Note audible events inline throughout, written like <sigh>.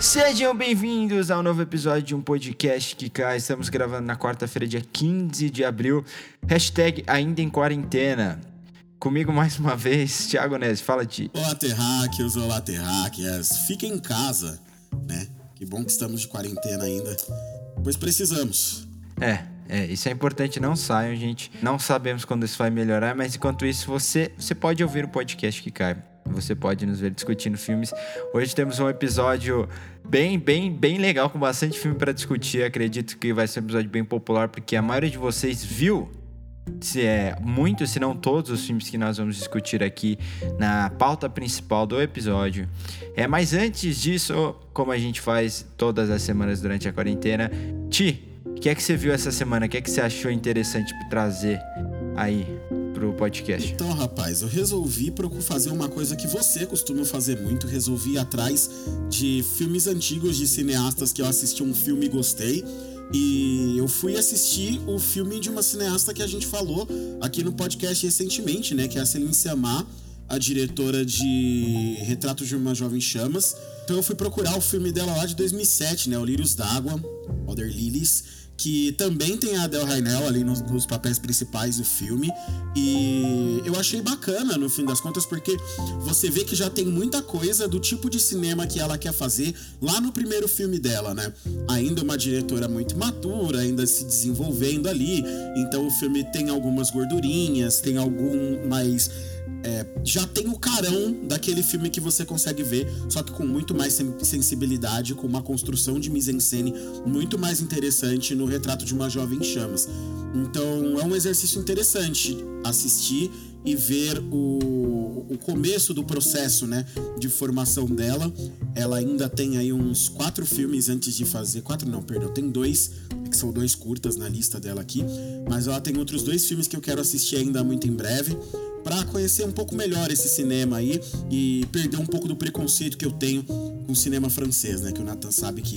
Sejam bem-vindos ao novo episódio de um podcast que cai. Estamos gravando na quarta-feira, dia 15 de abril. Hashtag ainda em quarentena. Comigo mais uma vez, Thiago Neves. Fala, Ti. Olá, terráqueos, olá, terráqueas. Fiquem em casa, né? Que bom que estamos de quarentena ainda, pois precisamos. É, é, isso é importante. Não saiam, gente. Não sabemos quando isso vai melhorar, mas enquanto isso, você, você pode ouvir o podcast que cai. Você pode nos ver discutindo filmes. Hoje temos um episódio bem, bem, bem legal, com bastante filme para discutir. Acredito que vai ser um episódio bem popular, porque a maioria de vocês viu se é muito, se não todos os filmes que nós vamos discutir aqui na pauta principal do episódio. É, mas antes disso, como a gente faz todas as semanas durante a quarentena, Ti, o que é que você viu essa semana? O que é que você achou interessante trazer aí pro podcast? Então, rapaz, eu resolvi fazer uma coisa que você costuma fazer muito. Resolvi ir atrás de filmes antigos de cineastas que eu assisti um filme e gostei. E eu fui assistir o filme de uma cineasta que a gente falou aqui no podcast recentemente, né? Que é a Celine Sciamma, a diretora de Retrato de uma Jovem Chamas. Então eu fui procurar o filme dela lá de 2007, né? O Lírios d'Água, Other Lilies que também tem a Adele Rainel ali nos, nos, papéis principais do filme. E eu achei bacana, no fim das contas, porque você vê que já tem muita coisa do tipo de cinema que ela quer fazer lá no primeiro filme dela, né? Ainda uma diretora muito matura, ainda se desenvolvendo ali. Então o filme tem algumas gordurinhas, tem algum mais. É, já tem o carão daquele filme que você consegue ver, só que com muito mais sen- sensibilidade, com uma construção de mise-en-scène muito mais interessante no retrato de uma jovem em chamas. Então é um exercício interessante assistir e ver o, o começo do processo né, de formação dela. Ela ainda tem aí uns quatro filmes antes de fazer. Quatro não, perdão, tem dois, que são dois curtas na lista dela aqui. Mas ela tem outros dois filmes que eu quero assistir ainda muito em breve para conhecer um pouco melhor esse cinema aí e perder um pouco do preconceito que eu tenho com o cinema francês, né? Que o Nathan sabe que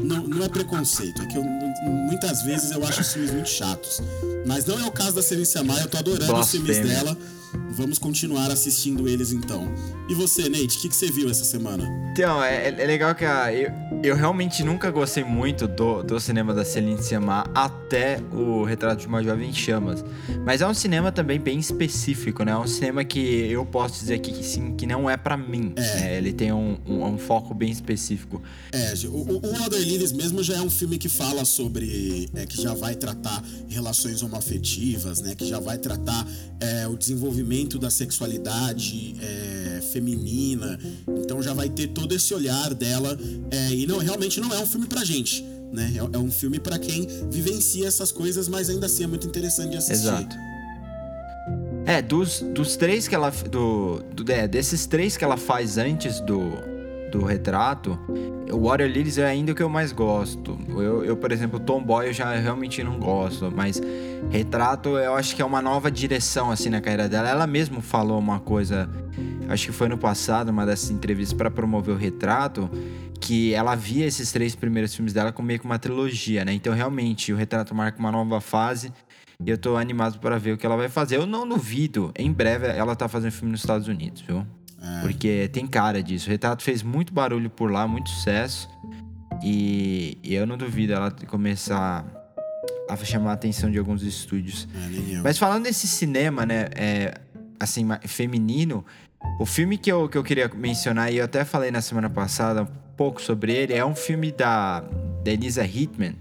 não, não é preconceito, é que eu, muitas vezes eu acho os filmes muito chatos. Mas não é o caso da Celine Sciamma, eu tô adorando os filmes dela. Vamos continuar assistindo eles então. E você, Nate, o que, que você viu essa semana? Então, é, é legal que a, eu, eu realmente nunca gostei muito do, do cinema da Celine Sciamma até o Retrato de uma Jovem em Chamas. Mas é um cinema também bem específico, né? É um cinema que eu posso dizer aqui que sim, que não é pra mim. É, ele tem um, um, um foco bem específico. É, o, o o Other Lilies mesmo já é um filme que fala sobre. É, que já vai tratar relações homoafetivas, né? Que já vai tratar é, o desenvolvimento da sexualidade é, feminina. Então já vai ter todo esse olhar dela. É, e não, realmente não é um filme pra gente. Né? É, é um filme pra quem vivencia essas coisas, mas ainda assim é muito interessante de assistir. Exato. É, dos, dos três que ela. Do, do, é, desses três que ela faz antes do, do retrato, o Water Lilies é ainda o que eu mais gosto. Eu, eu, por exemplo, Tomboy eu já realmente não gosto, mas retrato eu acho que é uma nova direção assim na carreira dela. Ela mesma falou uma coisa, acho que foi no passado, uma dessas entrevistas para promover o retrato, que ela via esses três primeiros filmes dela como meio que uma trilogia, né? Então realmente o retrato marca uma nova fase. E eu tô animado para ver o que ela vai fazer. Eu não duvido, em breve ela tá fazendo filme nos Estados Unidos, viu? Porque tem cara disso. O Retrato fez muito barulho por lá, muito sucesso. E, e eu não duvido ela começar a chamar a atenção de alguns estúdios. É. Mas falando desse cinema, né, é, assim, feminino, o filme que eu, que eu queria mencionar, e eu até falei na semana passada um pouco sobre ele, é um filme da, da Elisa Hitman.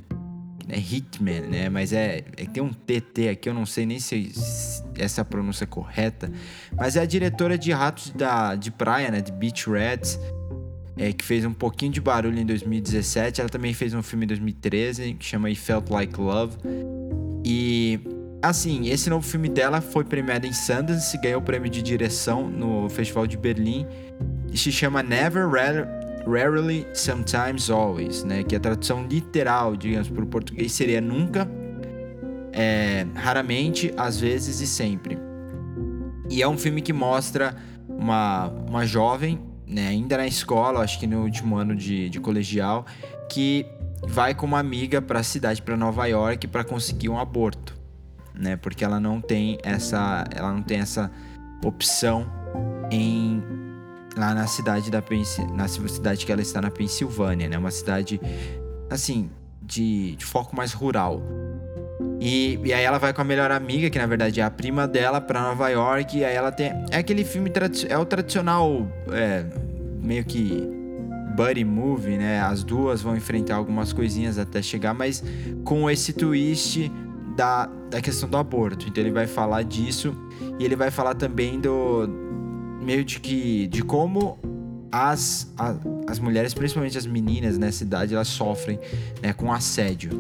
É Hitman, né? Mas é, é tem um TT aqui, eu não sei nem se, se essa é pronúncia correta. Mas é a diretora de Ratos da, de Praia, né? De Beach Rats. é, que fez um pouquinho de barulho em 2017. Ela também fez um filme em 2013 que chama It Felt Like Love. E assim, esse novo filme dela foi premiado em Sundance, ganhou o prêmio de direção no Festival de Berlim e se chama Never Rare- Rarely, Sometimes, Always, né? Que a tradução literal, digamos, para o português seria nunca, é, raramente, às vezes e sempre. E é um filme que mostra uma, uma jovem, né, ainda na escola, acho que no último ano de, de colegial, que vai com uma amiga para a cidade, para Nova York, para conseguir um aborto, né? Porque ela não tem essa, ela não tem essa opção em lá na cidade da na cidade que ela está na Pensilvânia, né? Uma cidade assim de, de foco mais rural. E, e, aí ela vai com a melhor amiga, que na verdade é a prima dela, para Nova York. E aí ela tem. É aquele filme. É o tradicional. É, meio que. Buddy movie, né? As duas vão enfrentar algumas coisinhas até chegar, mas com esse twist da, da questão do aborto. Então ele vai falar disso. E ele vai falar também do. Meio de que. De como as, a, as mulheres, principalmente as meninas nessa idade, elas sofrem né, com assédio.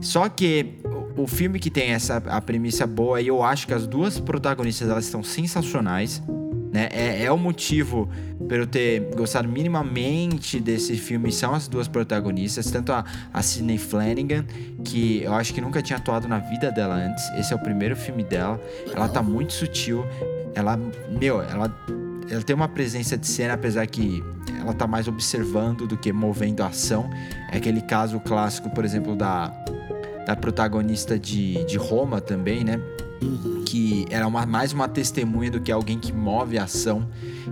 Só que o filme que tem essa a premissa boa e eu acho que as duas protagonistas elas estão sensacionais. Né? É, é o motivo para eu ter gostado minimamente desse filme são as duas protagonistas, tanto a, a Sidney Flanagan, que eu acho que nunca tinha atuado na vida dela antes. Esse é o primeiro filme dela. Ela tá muito sutil. Ela, meu, ela, ela tem uma presença de cena, apesar que ela tá mais observando do que movendo a ação. É aquele caso clássico, por exemplo, da da protagonista de, de Roma também, né? Que era uma, mais uma testemunha do que alguém que move a ação.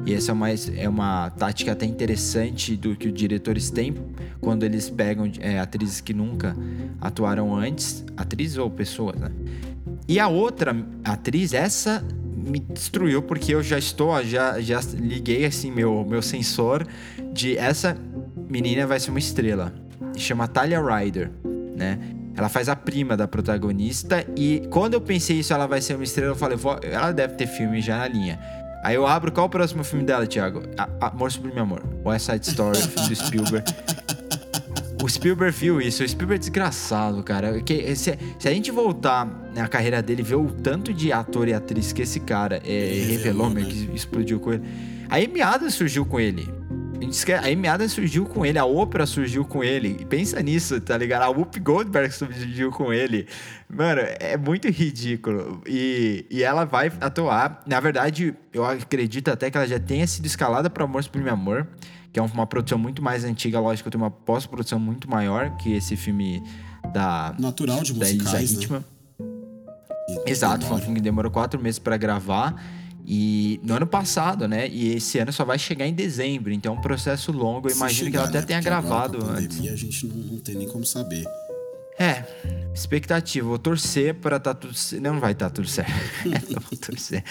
E essa é uma, é uma tática até interessante do que os diretores têm quando eles pegam é, atrizes que nunca atuaram antes, atrizes ou pessoas, né? E a outra atriz, essa me destruiu porque eu já estou, já, já liguei assim meu, meu sensor de essa menina vai ser uma estrela. Chama Talia Ryder, né? Ela faz a prima da protagonista e quando eu pensei isso, ela vai ser uma estrela, eu falei, ela deve ter filme já na linha. Aí eu abro, qual o próximo filme dela, Thiago? Amor Sublime Amor. West Side Story, filme do Spielberg. O Spielberg viu isso, o Spielberg é desgraçado, cara. Que, se, se, a gente voltar na carreira dele e ver o tanto de ator e atriz que esse cara é, revelou, né? que explodiu com ele. A Amy Adams surgiu com ele. A Amy Adams surgiu com ele, a Oprah surgiu com ele. Pensa nisso, tá ligado? A Whoopi Goldberg surgiu com ele. Mano, é muito ridículo. E, e ela vai atuar. Na verdade, eu acredito até que ela já tenha sido escalada para Amor Sublime Amor, que é uma produção muito mais antiga. Lógico, tem uma pós-produção muito maior que esse filme da. Natural de musicais, né? Exato, foi um filme que demorou quatro meses para gravar. E no ano passado, né? E esse ano só vai chegar em dezembro, então é um processo longo. Eu imagino chegar, que ela até né? tenha gravado agora, antes. a gente não, não, tem nem como saber. É, expectativa. Vou torcer para tá tudo. Não vai estar tá tudo certo. <laughs> vou torcer.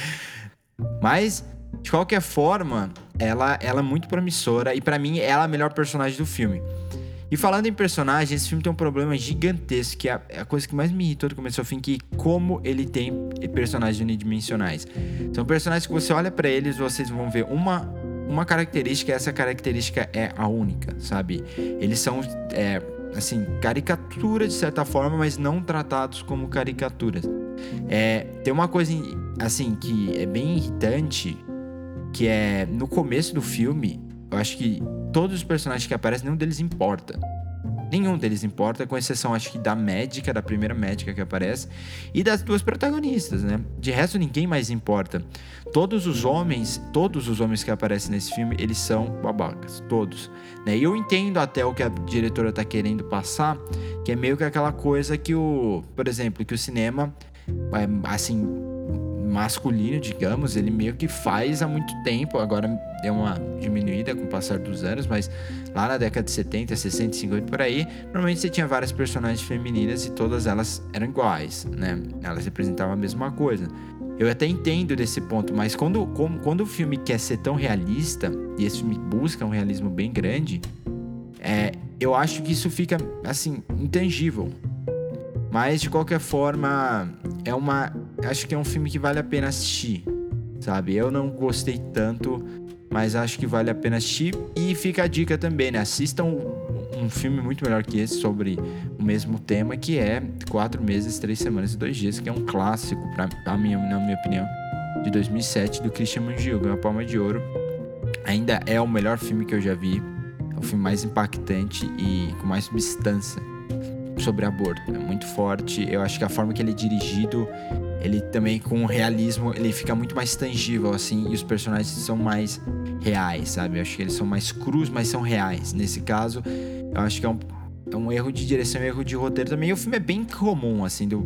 Mas, de qualquer forma, ela, ela é muito promissora e para mim ela é a melhor personagem do filme. E falando em personagem, esse filme tem um problema gigantesco, que é a coisa que mais me irritou do começo ao fim, que como ele tem personagens unidimensionais. São personagens que você olha para eles, vocês vão ver uma uma característica, essa característica é a única, sabe? Eles são é, assim, caricaturas de certa forma, mas não tratados como caricaturas. É, tem uma coisa assim que é bem irritante, que é no começo do filme, eu acho que todos os personagens que aparecem, nenhum deles importa. Nenhum deles importa, com exceção, acho que da médica, da primeira médica que aparece, e das duas protagonistas, né? De resto, ninguém mais importa. Todos os homens, todos os homens que aparecem nesse filme, eles são babacas. Todos. Né? E eu entendo até o que a diretora tá querendo passar, que é meio que aquela coisa que o. Por exemplo, que o cinema, assim, masculino, digamos, ele meio que faz há muito tempo, agora deu uma diminuída com o passar dos anos, mas lá na década de 70, 60, 50 por aí, normalmente você tinha várias personagens femininas e todas elas eram iguais, né? Elas representavam a mesma coisa. Eu até entendo desse ponto, mas quando, quando o filme quer ser tão realista, e esse filme busca um realismo bem grande, é, eu acho que isso fica, assim, intangível. Mas de qualquer forma, é uma. Acho que é um filme que vale a pena assistir. Sabe? Eu não gostei tanto, mas acho que vale a pena assistir. E fica a dica também, né? Assistam um filme muito melhor que esse sobre o mesmo tema, que é Quatro Meses, Três Semanas e Dois Dias, que é um clássico, pra, minha, na minha opinião, de 2007, do Christian Mungiu, ganhou a Palma de Ouro. Ainda é o melhor filme que eu já vi. É o filme mais impactante e com mais substância sobre aborto. É muito forte. Eu acho que a forma que ele é dirigido, ele também com realismo, ele fica muito mais tangível, assim, e os personagens são mais reais, sabe? Eu acho que eles são mais crus, mas são reais. Nesse caso, eu acho que é um, é um erro de direção, um erro de roteiro também. E o filme é bem comum, assim, do...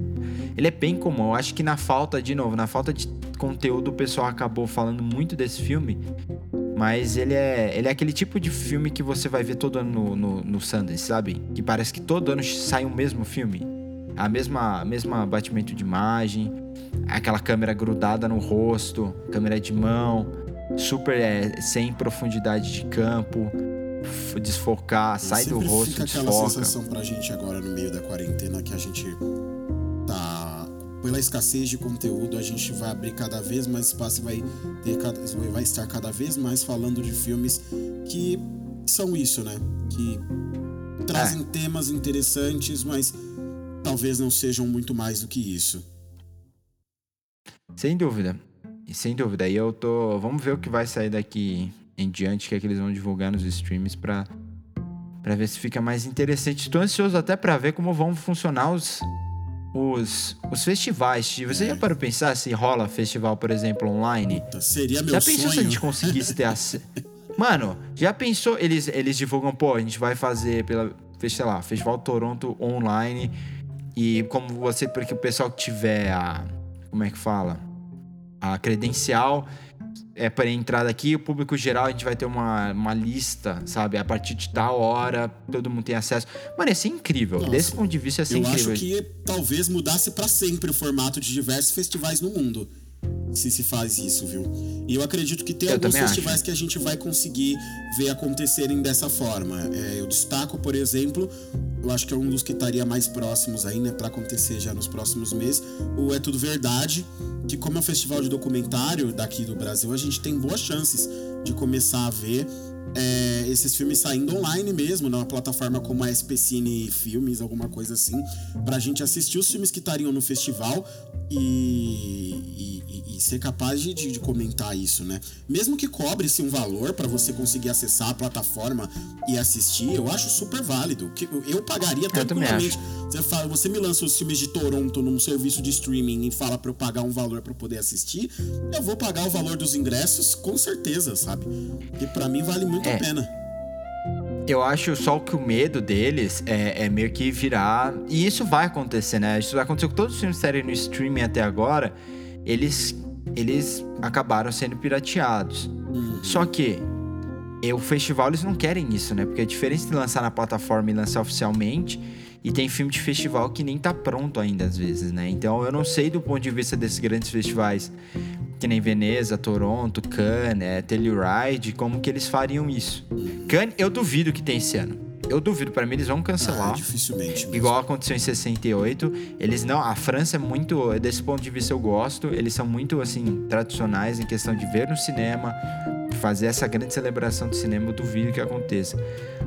ele é bem comum. Eu acho que na falta, de novo, na falta de conteúdo, o pessoal acabou falando muito desse filme. Mas ele é, ele é aquele tipo de filme que você vai ver todo ano no, no, no Sundance, sabe? Que parece que todo ano sai o mesmo filme. A mesma, mesma batimento de imagem, aquela câmera grudada no rosto, câmera de mão, super é, sem profundidade de campo, desfocar, sai do rosto, fica desfoca. aquela sensação pra gente agora no meio da quarentena que a gente tá pela escassez de conteúdo, a gente vai abrir cada vez mais espaço e vai, ter cada, vai estar cada vez mais falando de filmes que são isso, né? Que trazem é. temas interessantes, mas talvez não sejam muito mais do que isso. Sem dúvida. Sem dúvida. E eu tô. Vamos ver o que vai sair daqui em diante, que é que eles vão divulgar nos streams pra, pra ver se fica mais interessante. Estou ansioso até para ver como vão funcionar os, os, os festivais. Você é. já parou pensar se rola festival, por exemplo, online? Seria meu já sonho. pensou se a gente conseguisse ter acesso? <laughs> Mano, já pensou? Eles, eles divulgam, pô, a gente vai fazer pela, sei lá, Festival Toronto online. E como você, porque o pessoal que tiver a. Como é que fala? A credencial é para entrada aqui, o público geral, a gente vai ter uma, uma lista, sabe? A partir de tal hora, todo mundo tem acesso. Mano, ia ser incrível. Nossa, Desse ponto de vista, ia ser eu incrível. Eu acho que talvez mudasse para sempre o formato de diversos festivais no mundo se se faz isso, viu? E eu acredito que tem eu alguns festivais acho. que a gente vai conseguir ver acontecerem dessa forma. É, eu destaco, por exemplo, eu acho que é um dos que estaria mais próximos aí, né, para acontecer já nos próximos meses, o É Tudo Verdade, que como é um festival de documentário daqui do Brasil, a gente tem boas chances de começar a ver é, esses filmes saindo online mesmo, numa plataforma como a SPCine Filmes, alguma coisa assim, pra gente assistir os filmes que estariam no festival e, e, e ser capaz de, de, comentar isso, né? Mesmo que cobre-se um valor para você conseguir acessar a plataforma e assistir, eu acho super válido. Eu pagaria tranquilamente. Você, fala, você me lança os filmes de Toronto num serviço de streaming e fala para eu pagar um valor para poder assistir, eu vou pagar o valor dos ingressos com certeza, sabe? E para mim vale muito é. a pena. Eu acho só que o medo deles é, é, meio que virar. E isso vai acontecer, né? Isso vai acontecer com todos os filmes saíram no streaming até agora. Eles, eles acabaram sendo pirateados. Uhum. Só que o festival eles não querem isso, né? Porque a diferença de lançar na plataforma e lançar oficialmente. E tem filme de festival que nem tá pronto ainda, às vezes, né? Então eu não sei do ponto de vista desses grandes festivais que nem Veneza, Toronto, Cannes, é, Telluride, como que eles fariam isso. Cannes, eu duvido que tem esse ano. Eu duvido, para mim eles vão cancelar. Ah, dificilmente. Mesmo. Igual aconteceu em 68. Eles não. A França é muito. Desse ponto de vista eu gosto. Eles são muito, assim, tradicionais em questão de ver no cinema, fazer essa grande celebração do cinema, eu duvido que aconteça.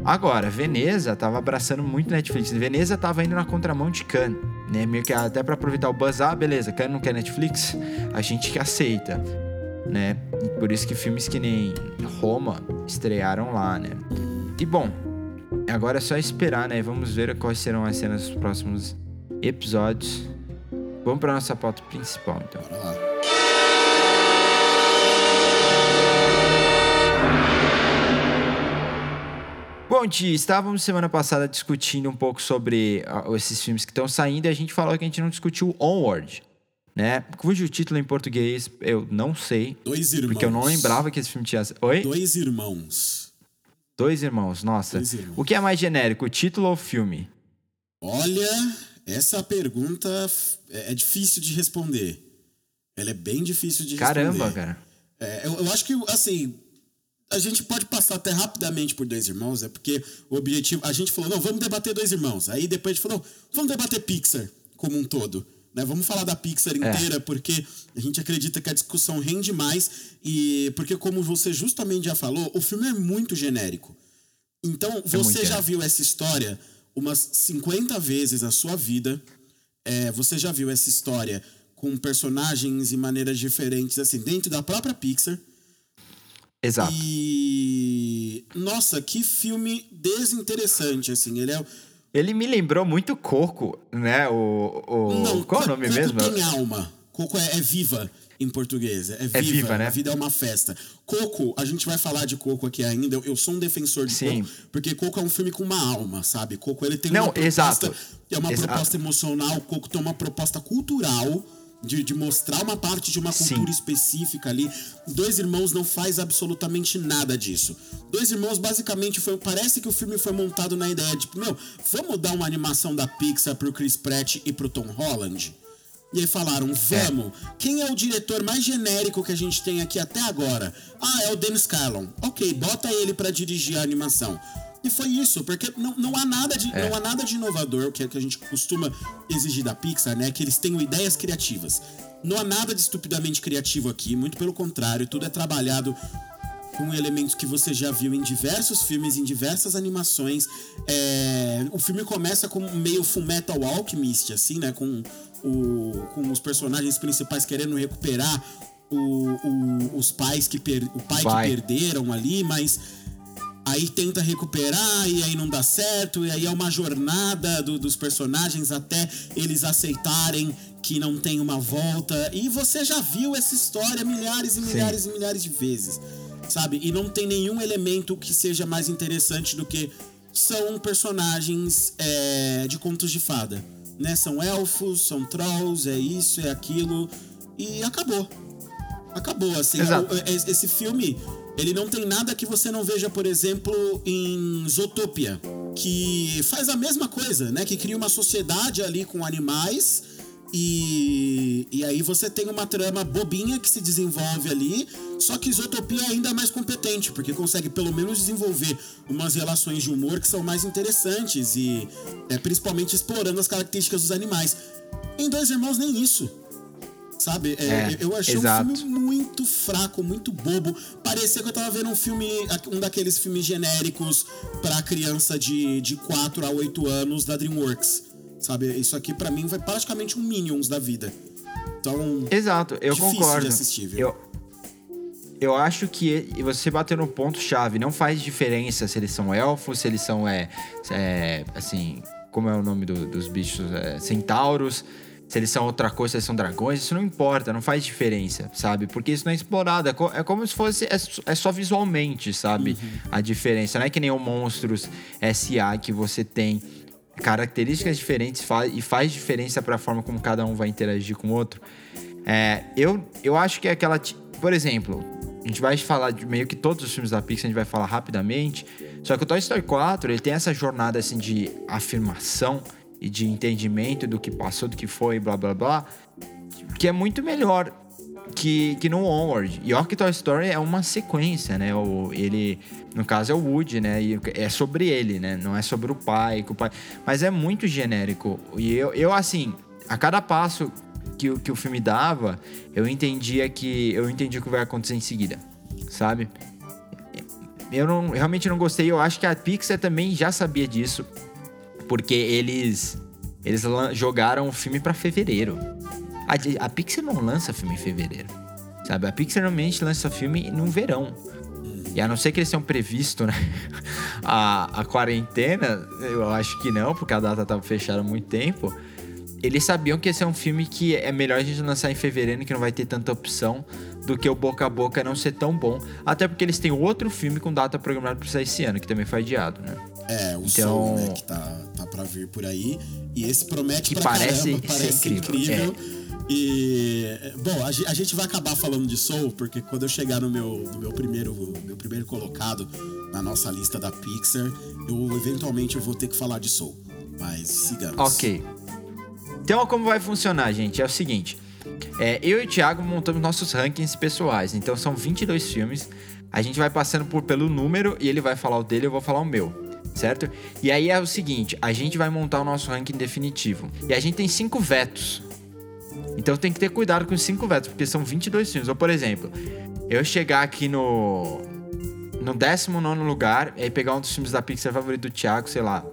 Agora, Veneza tava abraçando muito Netflix. Veneza tava indo na contramão de Cannes né? Meio que até para aproveitar o buzz, ah, beleza, quer não quer Netflix? A gente que aceita, né? E por isso que filmes que nem Roma estrearam lá, né? E bom, agora é só esperar, né? Vamos ver quais serão as cenas dos próximos episódios. Vamos para nossa pauta principal, então. Bora lá. Ti, estávamos semana passada discutindo um pouco sobre uh, esses filmes que estão saindo e a gente falou que a gente não discutiu Onward, né? Cujo título em português eu não sei. Dois irmãos. Porque eu não lembrava que esse filme tinha. Oi? Dois irmãos. Dois irmãos, nossa. Dois irmãos. O que é mais genérico, o título ou o filme? Olha, essa pergunta é, é difícil de responder. Ela é bem difícil de Caramba, responder. cara. É, eu, eu acho que, assim, a gente pode passar até rapidamente por Dois Irmãos, é porque o objetivo. A gente falou, não, vamos debater Dois Irmãos. Aí depois a gente falou, vamos debater Pixar como um todo. Né? Vamos falar da Pixar inteira, é. porque a gente acredita que a discussão rende mais. E porque, como você justamente já falou, o filme é muito genérico. Então, você é já viu essa história umas 50 vezes na sua vida. É, você já viu essa história com personagens e maneiras diferentes, assim, dentro da própria Pixar. Exato. E nossa, que filme desinteressante, assim. Ele é Ele me lembrou muito Coco, né? O, o... Qual é o nome Coco mesmo? tem alma. Coco é, é viva em português. É viva, viva, né? A vida é uma festa. Coco, a gente vai falar de Coco aqui ainda. Eu, eu sou um defensor de Sim. Coco, porque Coco é um filme com uma alma, sabe? Coco ele tem Não, uma proposta, exato. é uma Exato. proposta emocional. Coco tem uma proposta cultural. De, de mostrar uma parte de uma Sim. cultura específica ali. Dois Irmãos não faz absolutamente nada disso. Dois Irmãos, basicamente, foi, parece que o filme foi montado na ideia de, meu, vamos dar uma animação da Pixar pro Chris Pratt e pro Tom Holland? E aí falaram, vamos. Quem é o diretor mais genérico que a gente tem aqui até agora? Ah, é o Dennis Carlon. Ok, bota ele pra dirigir a animação. E foi isso, porque não, não há nada de não há nada de inovador que, que a gente costuma exigir da Pixar, né? Que eles tenham ideias criativas. Não há nada de estupidamente criativo aqui, muito pelo contrário, tudo é trabalhado com elementos que você já viu em diversos filmes, em diversas animações. É, o filme começa com meio Full Metal Alchemist, assim, né? Com, o, com os personagens principais querendo recuperar o, o- os pais que per, o pai Vai. que perderam ali, mas aí tenta recuperar e aí não dá certo, e aí é uma jornada do- dos personagens até eles aceitarem que não tem uma volta. E você já viu essa história milhares e milhares e milhares de vezes, sabe? E não tem nenhum elemento que seja mais interessante do que são personagens é, de contos de fada, né? São elfos, são trolls, é isso, é aquilo, e acabou. Acabou, assim. Exato. O- es- Esse filme, ele não tem nada que você não veja, por exemplo, em Zootopia, que faz a mesma coisa, né? Que cria uma sociedade ali com animais e, e aí você tem uma trama bobinha que se desenvolve ali, só que Zootopia é ainda mais competente, porque consegue pelo menos desenvolver umas relações de humor que são mais interessantes e é, principalmente explorando as características dos animais. Em Dois Irmãos, nem isso. Sabe? É, É, eu achei exato. um filme muito fraco, muito bobo. Parecia que eu tava vendo um filme, um daqueles filmes genéricos pra criança de, de 4 a 8 anos da DreamWorks. Sabe? Isso aqui pra mim foi praticamente um Minions da vida. Então, Exato, eu Difícil de concordo. Eu, eu acho que e você bateu no ponto chave. Não faz diferença se eles são elfos, se eles são é, é, assim, como é o nome do- dos bichos, é, centauros. Se eles são outra coisa, se eles são dragões, isso não importa, não faz diferença, sabe? Porque isso não é explorado. É, co- é como se fosse. É, é só visualmente, sabe? A diferença. Não é que nem o Monstros SA que você tem características diferentes fa- e faz diferença para a forma como cada um vai interagir com o outro. É, eu, eu acho que é aquela. Por exemplo, a gente vai falar de meio que todos os filmes da Pixar, a gente vai falar rapidamente. Só que o Toy Story 4, ele tem essa jornada assim de afirmação e de entendimento do que passou, do que foi, blá blá blá, que é muito melhor que, que no Onward. E que Toy Story é uma sequência, né? O, ele, no caso, é o Woody, né? E é sobre ele, né? Não é sobre o pai, que o pai. Mas é muito genérico. E eu, eu assim, a cada passo que, que o filme dava, eu entendia que. Eu entendi o que vai acontecer em seguida. Sabe? Eu não, realmente não gostei. Eu acho que a Pixar também já sabia disso. Porque eles. Eles jogaram o filme pra fevereiro. A, a Pixar não lança filme em fevereiro. Sabe? A Pixar normalmente lança filme no verão. E a não ser que eles tenham previsto, né? <laughs> A, a quarentena, eu acho que não, porque a data tava fechada há muito tempo. Eles sabiam que esse é um filme que é melhor a gente lançar em fevereiro, que não vai ter tanta opção, do que o boca a boca não ser tão bom. Até porque eles têm outro filme com data programada pra sair esse ano, que também foi adiado, né? É, o Então- som, né, que tá, tá pra vir por aí. E esse promete Que pra parece caramba, parece incrível, incrível. E, bom, a, a gente vai acabar falando de Soul, porque quando eu chegar no meu, no meu, primeiro, meu primeiro colocado na nossa lista da Pixar, eu eventualmente eu vou ter que falar de Soul. Mas sigamos. Ok. Então, como vai funcionar, gente? É o seguinte: é, eu e o Thiago montamos nossos rankings pessoais. Então, são 22 filmes. A gente vai passando por pelo número e ele vai falar o dele, eu vou falar o meu. Certo? E aí é o seguinte: a gente vai montar o nosso ranking definitivo. E a gente tem cinco vetos. Então tem que ter cuidado com os cinco vetos, porque são 22 filmes. Ou, por exemplo, eu chegar aqui no. No 19 lugar, e pegar um dos filmes da Pixar favorito do Thiago, sei lá,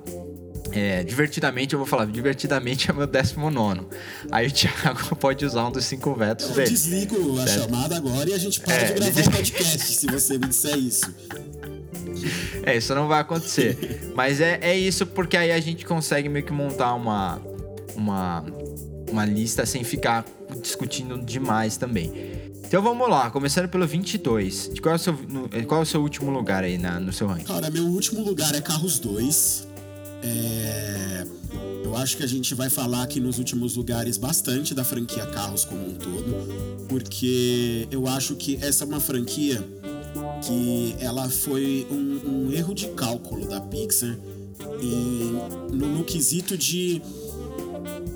é, divertidamente, eu vou falar, divertidamente é meu 19. Aí o Thiago <laughs> pode usar um dos cinco vetos Eu dele. desligo a Certo. chamada agora e a gente para É, de gravar o podcast, se você me disser isso. É, isso não vai acontecer. <laughs> Mas é, é isso porque aí a gente consegue meio que montar uma, uma, uma lista sem ficar discutindo demais também. Então vamos lá, começando pelo 22. De qual, é o seu, qual é o seu último lugar aí na, no seu ranking? Cara, meu último lugar é Carros 2. É, Eu acho que a gente vai falar aqui nos últimos lugares bastante da franquia Carros como um todo, porque eu acho que essa é uma franquia que ela foi um, um erro de cálculo da Pixar em- no, no quesito de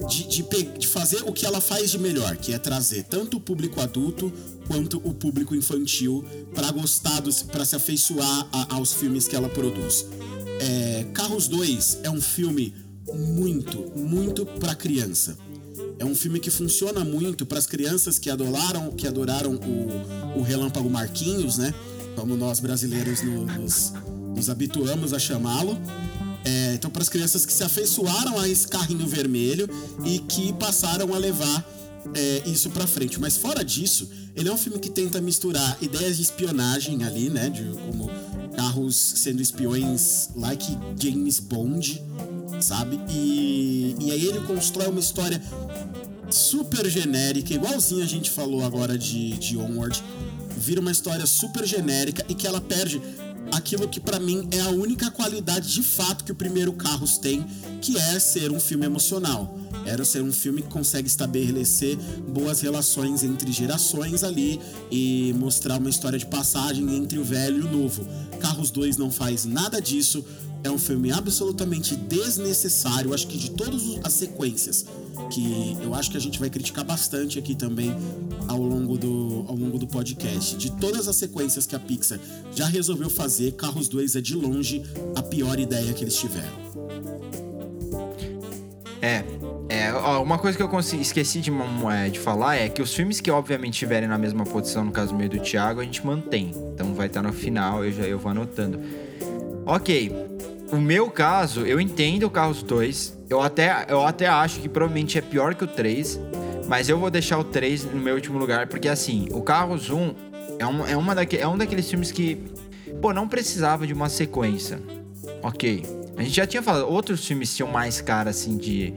de, de de fazer o que ela faz de melhor, que é trazer tanto o público adulto quanto o público infantil para gostar para se afeiçoar a- aos filmes que ela produz. É, Carros 2 é um filme muito, muito para criança. É um filme que funciona muito para as crianças que adoraram, que adoraram o, o Relâmpago Marquinhos, né? Como nós brasileiros no- nos, nos habituamos a chamá-lo. É, então, para as crianças que se afeiçoaram a esse carrinho vermelho e que passaram a levar é, isso pra frente. Mas fora disso, ele é um filme que tenta misturar ideias de espionagem ali, né? De como carros sendo espiões like James Bond, sabe? E, e aí ele constrói uma história super genérica, igualzinho a gente falou agora de, de Onward. Vira uma história super genérica e que ela perde aquilo que pra mim é a única qualidade de fato que o primeiro Carros tem, que é ser um filme emocional. Era ser um filme que consegue estabelecer boas relações entre gerações ali e mostrar uma história de passagem entre o velho e o novo. Carros 2 não faz nada disso. É um filme absolutamente desnecessário, acho que de todas as sequências que eu acho que a gente vai criticar bastante aqui também ao longo do, ao longo do podcast. De todas as sequências que a Pixar já resolveu fazer, Carros 2 é de longe a pior ideia que eles tiveram. É, é uma coisa que eu esqueci de, é, de falar é que os filmes que obviamente estiverem na mesma posição, no caso meio do Thiago, a gente mantém. Então vai estar no final, eu já eu vou anotando. Ok, o meu caso, eu entendo o Carros 2. Eu até, eu até acho que provavelmente é pior que o 3. Mas eu vou deixar o 3 no meu último lugar, porque assim, o Carros 1 é, um, é, uma daque, é um daqueles filmes que, pô, não precisava de uma sequência. Ok. A gente já tinha falado, outros filmes tinham mais cara assim de.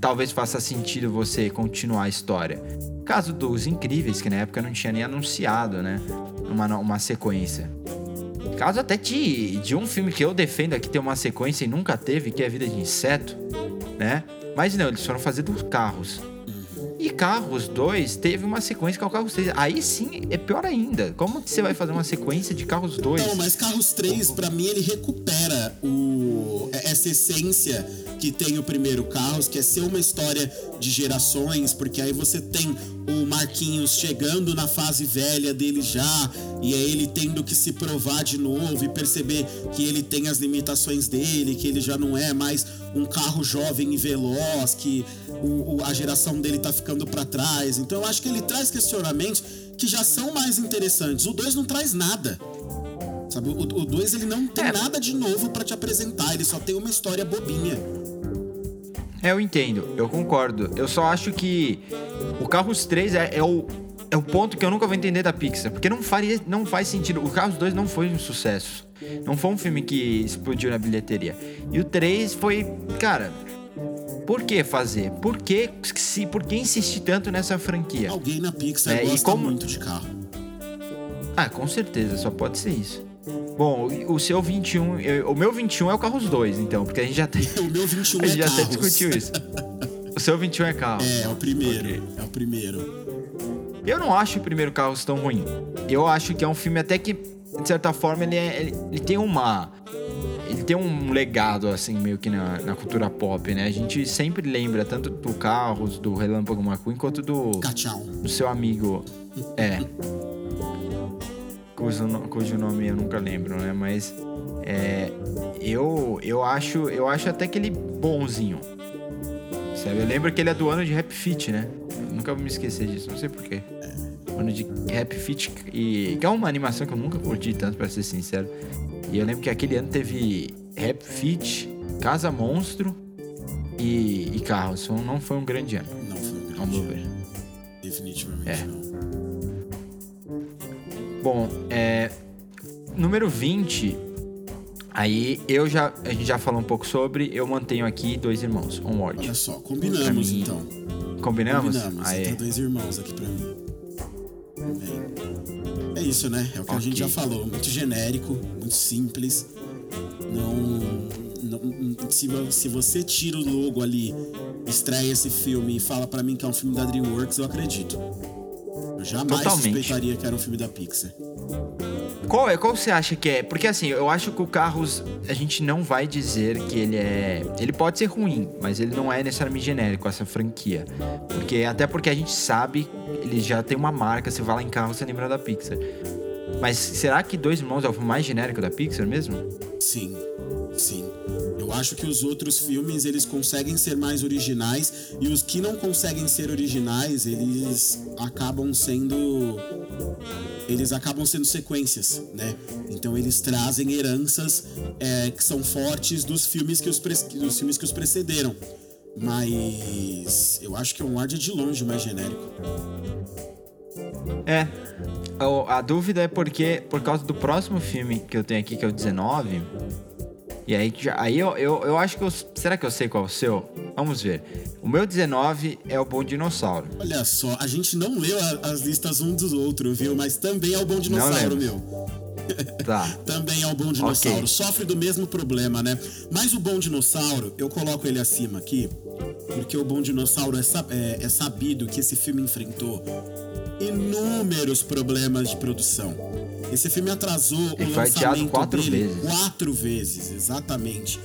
Talvez faça sentido você continuar a história. Caso dos Incríveis, que na época não tinha nem anunciado, né? Uma, uma sequência. Caso até de, de um filme que eu defendo aqui ter uma sequência e nunca teve, que é Vida de Inseto, né? Mas não, eles foram fazer dos carros. E Carros 2 teve uma sequência que o Carros 3. Aí sim é pior ainda. Como que você vai fazer uma sequência de Carros 2? Não, mas Carros 3, pra mim, ele recupera o, essa essência que tem o primeiro Carros, que é ser uma história de gerações, porque aí você tem o Marquinhos chegando na fase velha dele já, e é ele tendo que se provar de novo e perceber que ele tem as limitações dele, que ele já não é mais um carro jovem e veloz, que o- o- a geração dele tá ficando pra trás. Então eu acho que ele traz questionamentos que já são mais interessantes. O 2 não traz nada. Sabe, o 2 ele não tem É. nada de novo pra te apresentar, ele só tem uma história bobinha. É, eu entendo, eu concordo. Eu só acho que o Carros 3 é, é o, é o ponto que eu nunca vou entender da Pixar. Porque não, faria, não faz sentido. O Carros 2 não foi um sucesso. Não foi um filme que explodiu na bilheteria. E o 3 foi. Cara. Por que fazer? Por que, se, por que insistir tanto nessa franquia? Alguém na Pixar É, gosta como- muito de carro. Ah, com certeza, só pode ser isso. Bom, o seu 21. eu- O meu 21 é o Carros 2, então, porque a gente já tem. <laughs> O meu 21 <laughs> A é gente já até carros. discutiu isso. O seu 21 é carro. É, é o primeiro. Ok. É o primeiro. Eu não acho o primeiro Carros tão ruim. Eu acho que é um filme até que, de certa forma, ele, é- ele, ele tem uma. Ele tem um legado, assim, meio que na, na cultura pop, né? A gente sempre lembra tanto do Carros, do Relâmpago McQueen, quanto do, Cachau. do seu amigo. É. Cujo, cujo nome eu nunca lembro, né? Mas. É, eu, eu, acho, eu acho até que ele bonzinho. Sabe? Eu lembro que ele é do ano de Rap Fit, né? Eu nunca vou me esquecer disso, não sei porquê. Ano de Rap Fit e. Que é uma animação que eu nunca curti tanto, pra ser sincero. E eu lembro que aquele ano teve Rap Fit, Casa Monstro e, e Carros. Não foi um grande ano, Não foi um grande. ver. Definitivamente É. não. Bom, é. Número 20, Aí eu já. A gente já falou um pouco sobre, eu mantenho aqui dois irmãos, Onward. Olha só, combinamos mim, então. Combinamos? Combinamos. Aí. Tem dois irmãos aqui pra mim. É isso, né? É o que a Ok. gente já falou. Muito genérico, muito simples. Não. não- se, se você tira o logo ali, estreia esse filme e fala pra mim que é um filme da DreamWorks, eu acredito. Eu jamais Totalmente. suspeitaria que era um filme da Pixar. Qual é? Qual você acha que é? Porque assim, eu acho que o Carros, a gente não vai dizer que ele é. Ele pode ser ruim, mas ele não é necessariamente genérico, essa franquia. Porque até porque a gente sabe, ele já tem uma marca, você vai lá em carro, você lembra da Pixar. Mas será que Dois Irmãos é o mais genérico da Pixar mesmo? Sim, sim. Eu acho que os outros filmes eles conseguem ser mais originais e os que não conseguem ser originais eles acabam sendo eles acabam sendo sequências, né? Então eles trazem heranças é, que são fortes dos filmes que os pre- dos filmes que os precederam. Mas eu acho que o Onward é de longe mais genérico. É. A dúvida é porque, por causa do próximo filme que eu tenho aqui, que é o 19. E aí, já- aí eu, eu, eu acho que eu. Será que eu sei qual é o seu? Vamos ver. O meu 19 é o Bom Dinossauro. Olha só, a gente não leu a- as listas um dos outros, viu? Mas também é o Bom Dinossauro, meu. Tá. <laughs> Também é o Bom Dinossauro. Ok. Sofre do mesmo problema, né? Mas o Bom Dinossauro, eu coloco ele acima aqui, porque o Bom Dinossauro é, sa- é- é sabido que esse filme enfrentou inúmeros problemas de produção. Esse filme atrasou Ele o foi lançamento quatro dele vezes. quatro vezes, exatamente.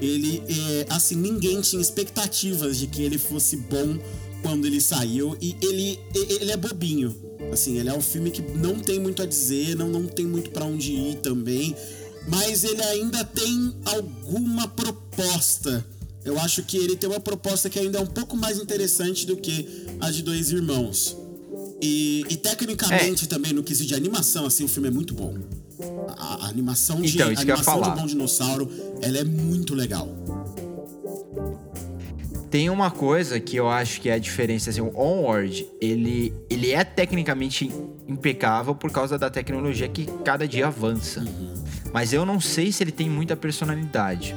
Ele, é, assim, ninguém tinha expectativas de que ele fosse bom quando ele saiu e ele, ele é bobinho. Assim, ele é um filme que não tem muito a dizer, não, não tem muito pra onde ir também, mas ele ainda tem alguma proposta. Eu acho que ele tem uma proposta que ainda é um pouco mais interessante do que a de Dois Irmãos. E, e tecnicamente também, no quesito de animação, assim, o filme é muito bom. A, a animação de Então, a animação falar. de Bom Dinossauro, ela é muito legal. Tem uma coisa que eu acho que é a diferença, assim, o Onward, ele, ele é tecnicamente impecável por causa da tecnologia que cada dia avança. Mas eu não sei se ele tem muita personalidade.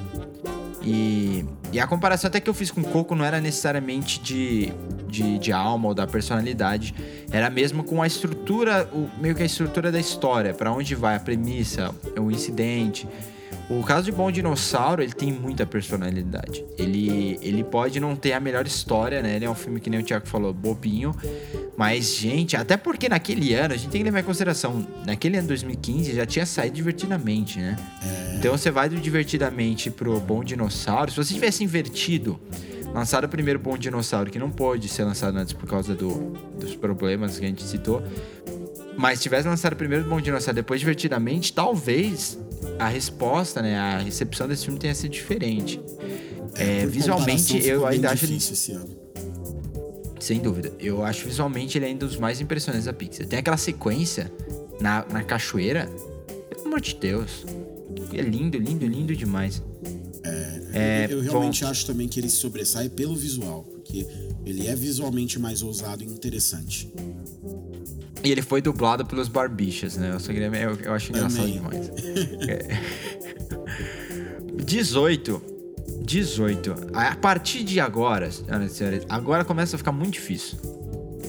E, e a comparação até que eu fiz com o Coco não era necessariamente de, de, de alma ou da personalidade, era mesmo com a estrutura, o, meio que a estrutura da história, pra onde vai a premissa, o incidente. O caso de Bom Dinossauro, ele tem muita personalidade. Ele, ele pode não ter a melhor história, né? Ele é um filme que nem o Thiago falou, bobinho. Mas, gente, até porque naquele ano, a gente tem que levar em consideração, naquele ano 2015 já tinha saído divertidamente, né? Então você vai do divertidamente pro Bom Dinossauro. Se você tivesse invertido, lançado o primeiro Bom Dinossauro, que não pôde ser lançado antes por causa do, dos problemas que a gente citou. Mas se tivesse lançado primeiro Bom Dinossauro, depois divertidamente, talvez a resposta, né, a recepção desse filme tenha sido diferente. É, por visualmente, eu ainda acho difícil esse ano. sem dúvida, eu acho visualmente ele ainda um dos mais impressionantes da Pixar. Tem aquela sequência na, na cachoeira, pelo amor de Deus, é lindo, lindo, lindo demais. É, eu bom. realmente acho também que ele se sobressai pelo visual, porque ele é visualmente mais ousado e interessante. E ele foi dublado pelos Barbichas, né? Eu, só queria, eu, eu acho engraçado Também. demais. <laughs> É. 18. 18. A partir de agora, senhoras e senhores, agora começa a ficar muito difícil.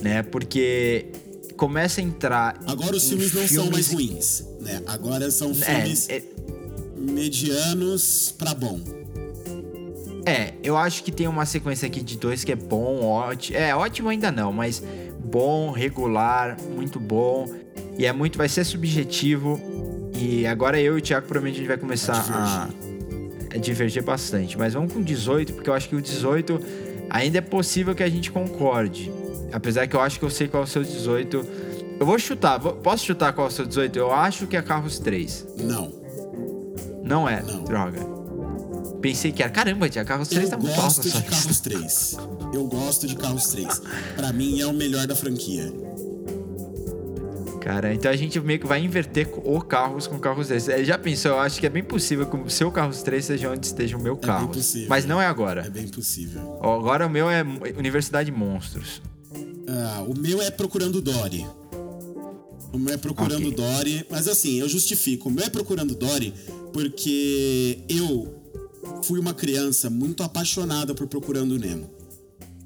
Né? Porque começa a entrar. Agora os em filmes não são mais filmes- ruins, né? Agora são É, filmes é, medianos pra bom. É, eu acho que tem uma sequência aqui de dois que é bom, ótimo. É, ótimo ainda não, mas bom, regular, muito bom. E é muito, vai ser subjetivo. E agora eu e o Thiago provavelmente a gente vai começar a, a divergir bastante. Mas vamos com 18, porque eu acho que o 18 ainda é possível que a gente concorde. Apesar que eu acho que eu sei qual é o seu 18. Eu vou chutar, posso chutar qual é o seu 18? Eu acho que é Carros 3. Não. Não é, Não. droga. Pensei que era. Caramba, Thiago, Carros 3 Eu tá muito alto gosto na de. Carros 3. Eu gosto de Carros 3. Pra mim é o melhor da franquia. Cara, então a gente meio que vai inverter o carros com carros 3. Ele já pensou, eu acho que é bem possível que o seu carros 3 seja onde esteja o meu É carro. bem possível. Mas não é É agora. bem possível. Ó, Agora o meu é Universidade Monstros. Ah, o meu é Procurando Dory. O meu é Procurando Ok. Dory. Mas assim, eu justifico. O meu é Procurando Dory porque eu fui uma criança muito apaixonada por Procurando Nemo.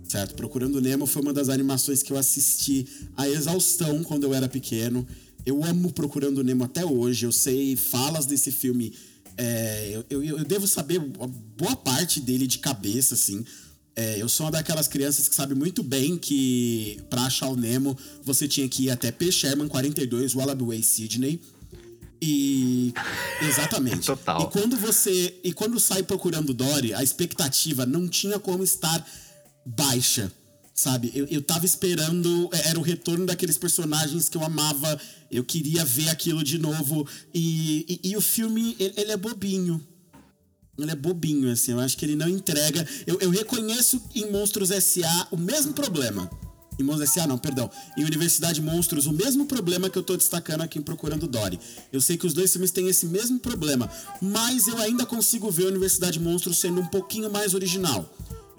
Certo? Procurando Nemo foi uma das animações que eu assisti a exaustão quando eu era pequeno. Eu amo Procurando Nemo até hoje. Eu sei falas desse filme. é, eu, eu, eu devo saber boa parte dele de cabeça, assim. É, eu sou uma daquelas crianças que sabe muito bem que pra achar o Nemo você tinha que ir até P. Sherman 42, Wallaby Way, Sydney. E. Exatamente. Total. E quando você. E quando sai procurando Dory, a expectativa não tinha como estar baixa. Sabe? Eu, eu tava esperando. é, Era o retorno daqueles personagens que eu amava. Eu queria ver aquilo de novo. E, e, e o filme, ele, ele é bobinho. Ele é bobinho, assim. Eu acho que ele não entrega. Eu, eu reconheço em Monstros S.A. o mesmo problema. Em Monstros S.A. não, perdão. Em Universidade Monstros, o mesmo problema que eu tô destacando aqui em Procurando Dory. Eu sei que os dois filmes têm esse mesmo problema. Mas eu ainda consigo ver Universidade Monstros sendo um pouquinho mais original.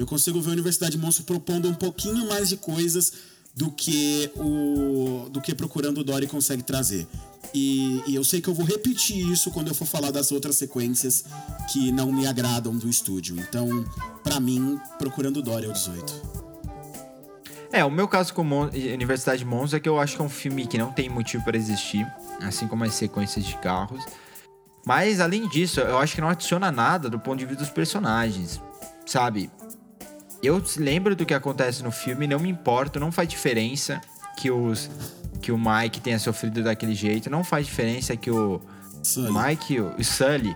Eu consigo ver a Universidade Monstros propondo um pouquinho mais de coisas do que o do que Procurando Dory consegue trazer. E, e eu sei que eu vou repetir isso quando eu for falar das outras sequências que não me agradam do estúdio. Então, pra mim, Procurando Dory é o 18. É, o meu caso com Mon Universidade de Monza é que eu acho que é um filme que não tem motivo para existir, assim como as sequências de carros. Mas, além disso, eu acho que não adiciona nada do ponto de vista dos personagens, sabe? Eu lembro do que acontece no filme, não me importo, não faz diferença que os que o Mike tenha sofrido daquele jeito, não faz diferença que o Sully. Mike, o, o Sully,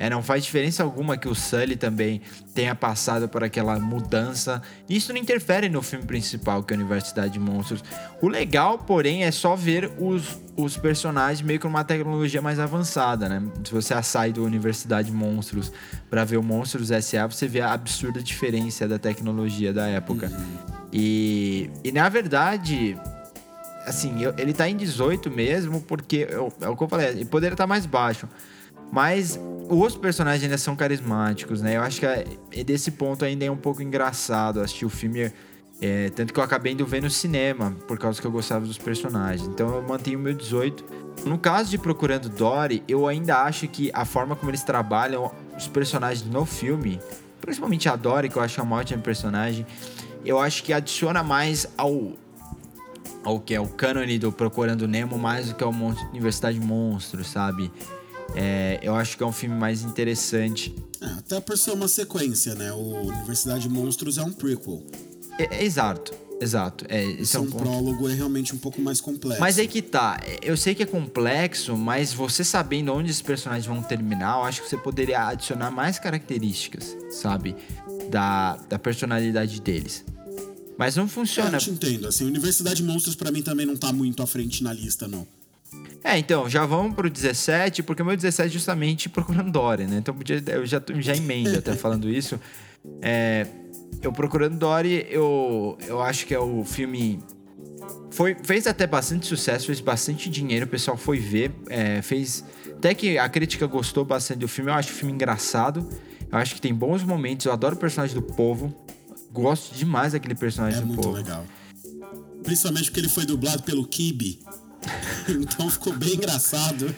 é, não faz diferença alguma que o Sully também tenha passado por aquela mudança. Isso não interfere no filme principal, que é a Universidade de Monstros. O legal, porém, é só ver os, os personagens meio que numa tecnologia mais avançada, né? Se você sai do Universidade de Monstros para ver o Monstros S.A., você vê a absurda diferença da tecnologia da época. E, e na verdade, assim, eu- ele tá em 18 mesmo, porque eu- é o que eu falei, ele poderia estar mais baixo. Mas os personagens ainda são carismáticos, né? Eu acho que é- é desse ponto ainda é um pouco engraçado assistir o filme. é, tanto que eu acabei indo ver no cinema, por causa que eu gostava dos personagens. Então eu mantenho o meu 18. No caso de Procurando Dory, eu ainda acho que a forma como eles trabalham os personagens no filme, principalmente a Dory, que eu acho uma ótima personagem, eu acho que adiciona mais ao, ao que é o cânone do Procurando Nemo mais do que ao Mon Universidade de Monstros, sabe? É, eu acho que é um filme mais interessante. É, até por ser uma sequência, né? O Universidade Monstros é um prequel. É, é exato, exato. É, esse é um ponto. prólogo é realmente um pouco mais complexo. Mas aí que tá. Eu sei que é complexo, mas você sabendo onde os personagens vão terminar, eu acho que você poderia adicionar mais características, sabe? Da, da personalidade deles. Mas não É, funciona. eu te entendo. Assim, Universidade Monstros pra mim também não tá muito à frente na lista, não. É, então, já vamos pro 17, porque o meu 17 é justamente <laughs> procurando Dory, né? Então podia- eu já, já emendo até falando isso. É, eu procurando Dory, eu, eu acho que é o filme. Foi, fez até bastante sucesso, fez bastante dinheiro, o pessoal foi ver, é, fez. Até que a crítica gostou bastante do filme, eu acho o filme engraçado, eu acho que tem bons momentos, eu adoro o personagem do povo, gosto demais daquele personagem É do muito povo. legal. Principalmente porque ele foi dublado pelo Kibe. <laughs> então ficou bem engraçado.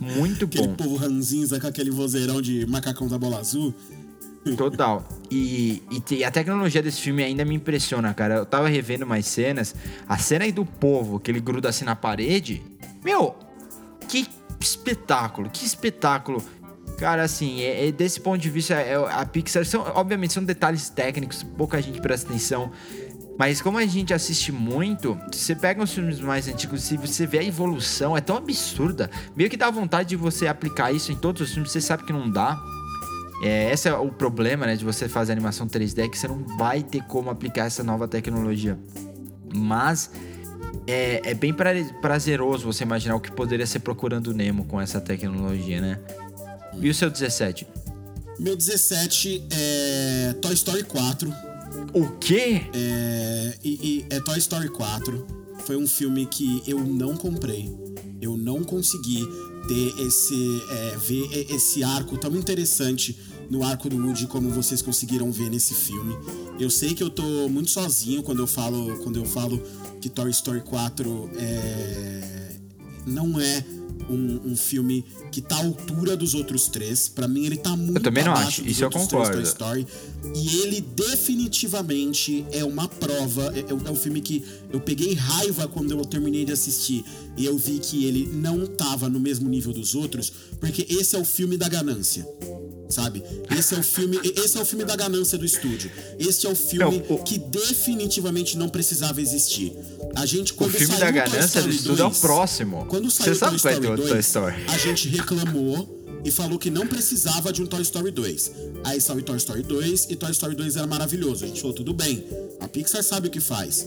Muito Aquele bom. povo ranzinza com aquele vozeirão de macacão da bola azul. Total. E, e a tecnologia desse filme ainda me impressiona, cara. Eu tava revendo mais cenas. A cena aí do povo, que ele gruda assim na parede. Meu, que espetáculo, que espetáculo. Cara, assim, é, é desse ponto de vista, é, a Pixar, são, obviamente, são detalhes técnicos, pouca gente presta atenção. Mas como a gente assiste muito, você pega os filmes mais antigos e você vê a evolução, é tão absurda. Meio que dá vontade de você aplicar isso em todos os filmes, você sabe que não dá. É, esse é o problema, né, de você fazer animação 3D, é que você não vai ter como aplicar essa nova tecnologia. Mas é, é bem pra- prazeroso você imaginar o que poderia ser procurando Nemo com essa tecnologia, né? E o seu 17? Meu 17 é Toy Story 4. O quê? É, e, e é Toy Story 4. Foi um filme que eu não comprei. Eu não consegui ter esse. é, ver esse arco tão interessante no arco do Woody como vocês conseguiram ver nesse filme. Eu sei que eu tô muito sozinho quando eu falo, quando eu falo que Toy Story 4 é, não é um, um filme que tá à altura dos outros três. Pra mim, ele tá muito também não acho. Isso eu concordo. E ele definitivamente é uma prova. É, é um filme que eu peguei raiva quando eu terminei de assistir. E eu vi que ele não tava no mesmo nível dos outros, porque esse é o filme da ganância. Sabe? Esse é o filme, esse é o filme da ganância do estúdio. Esse é o filme Não, o- que definitivamente não precisava existir. A gente O quando filme saiu da ganância do Story estudo é o 2, próximo. Quando saiu Você sabe Toy é Story o 2, Toy Story? a gente reclamou e falou que não precisava de um Toy Story 2. Aí saiu Toy Story 2 e Toy Story 2 era maravilhoso. A gente falou, tudo bem, a Pixar sabe o que faz.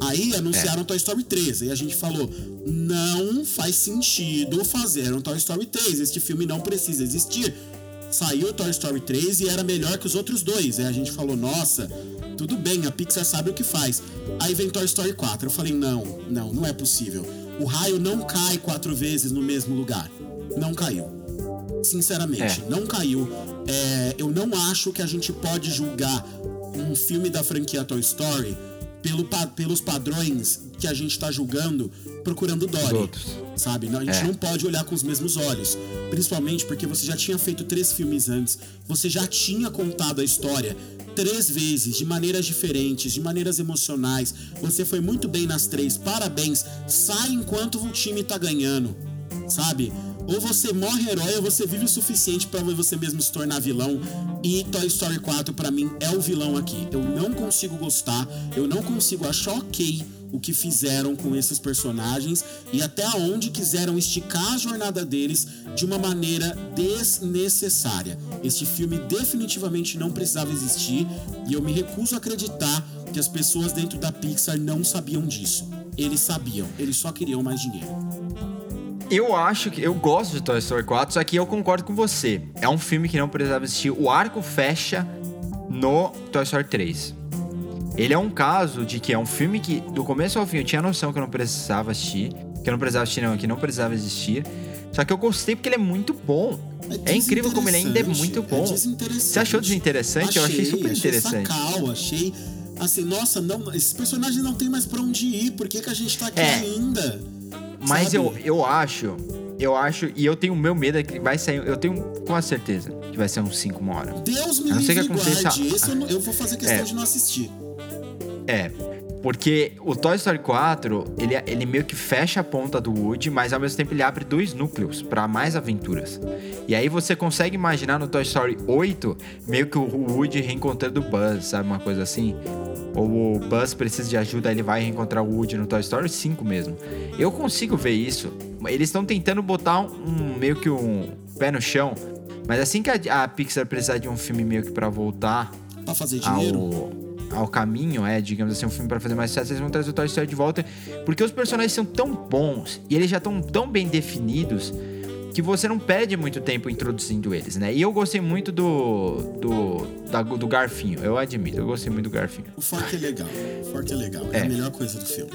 Aí anunciaram Toy Story 3 e a gente falou, não faz sentido fazer um Toy Story 3. Este filme não precisa existir. Saiu Toy Story 3 e era melhor que os outros dois. Aí a gente falou, nossa, tudo bem, a Pixar sabe o que faz. Aí vem Toy Story 4. Eu falei, não, não, não é possível. O raio não cai quatro vezes no mesmo lugar. Não caiu. Sinceramente, É. não caiu. É, eu não acho que a gente pode julgar um filme da franquia Toy Story pelo pelos padrões que a gente tá julgando procurando Dory. Sabe? Não, A gente É. não pode olhar com os mesmos olhos. Principalmente porque você já tinha feito três filmes antes. Você já tinha contado a história três vezes, de maneiras diferentes, de maneiras emocionais. Você foi muito bem nas três. Parabéns. Sai enquanto o time tá ganhando. Sabe? Ou você morre herói ou você vive o suficiente pra você mesmo se tornar vilão. E Toy Story 4 pra mim é o vilão aqui. Eu não consigo gostar, eu não consigo achar ok o que fizeram com esses personagens e até onde quiseram esticar a jornada deles de uma maneira desnecessária. Este filme definitivamente não precisava existir e eu me recuso a acreditar que as pessoas dentro da Pixar não sabiam disso. Eles sabiam, eles só queriam mais dinheiro. Eu acho que. Eu gosto de Toy Story 4, só que eu concordo com você. É um filme que não precisava existir. O arco fecha no Toy Story 3. Ele é um caso de que é um filme que, do começo ao fim, eu tinha noção que eu não precisava assistir. Que eu não precisava assistir, não, que não precisava existir. Só que eu gostei porque ele é muito bom. É, incrível como ele ainda é muito bom. desinteressante. Você achou desinteressante? eu achei super interessante. Achei sacal, achei assim, nossa, não, esses personagens não tem mais pra onde ir. Por que, que a gente tá aqui É. ainda? Mas Sabe? eu, eu acho, eu acho, e eu tenho o meu medo é que vai sair, eu tenho com a certeza que vai ser uns 5 uma hora. Deus me livre que aconteça-. Esse eu, não- eu vou fazer questão É. de não assistir. É, porque o Toy Story 4, ele, ele meio que fecha a ponta do Woody, mas ao mesmo tempo ele abre dois núcleos pra mais aventuras. E aí você consegue imaginar no Toy Story 8, meio que o Woody reencontrando o Buzz, sabe? Uma coisa assim. Ou o Buzz precisa de ajuda, ele vai reencontrar o Woody no Toy Story 5 mesmo. Eu consigo ver isso. Eles estão tentando botar um, meio que um pé no chão. Mas assim que a, a Pixar precisar de um filme meio que pra voltar Pra fazer dinheiro. ao, ao caminho, é, digamos assim, um filme pra fazer mais sucesso, eles vão trazer o Toy Story de volta, porque os personagens são tão bons e eles já estão tão bem definidos que você não perde muito tempo introduzindo eles, né? E eu gostei muito do do da- do Garfinho, eu admito, eu gostei muito do Garfinho. O Fork é legal. O Fork é legal. É. É. a melhor coisa do filme.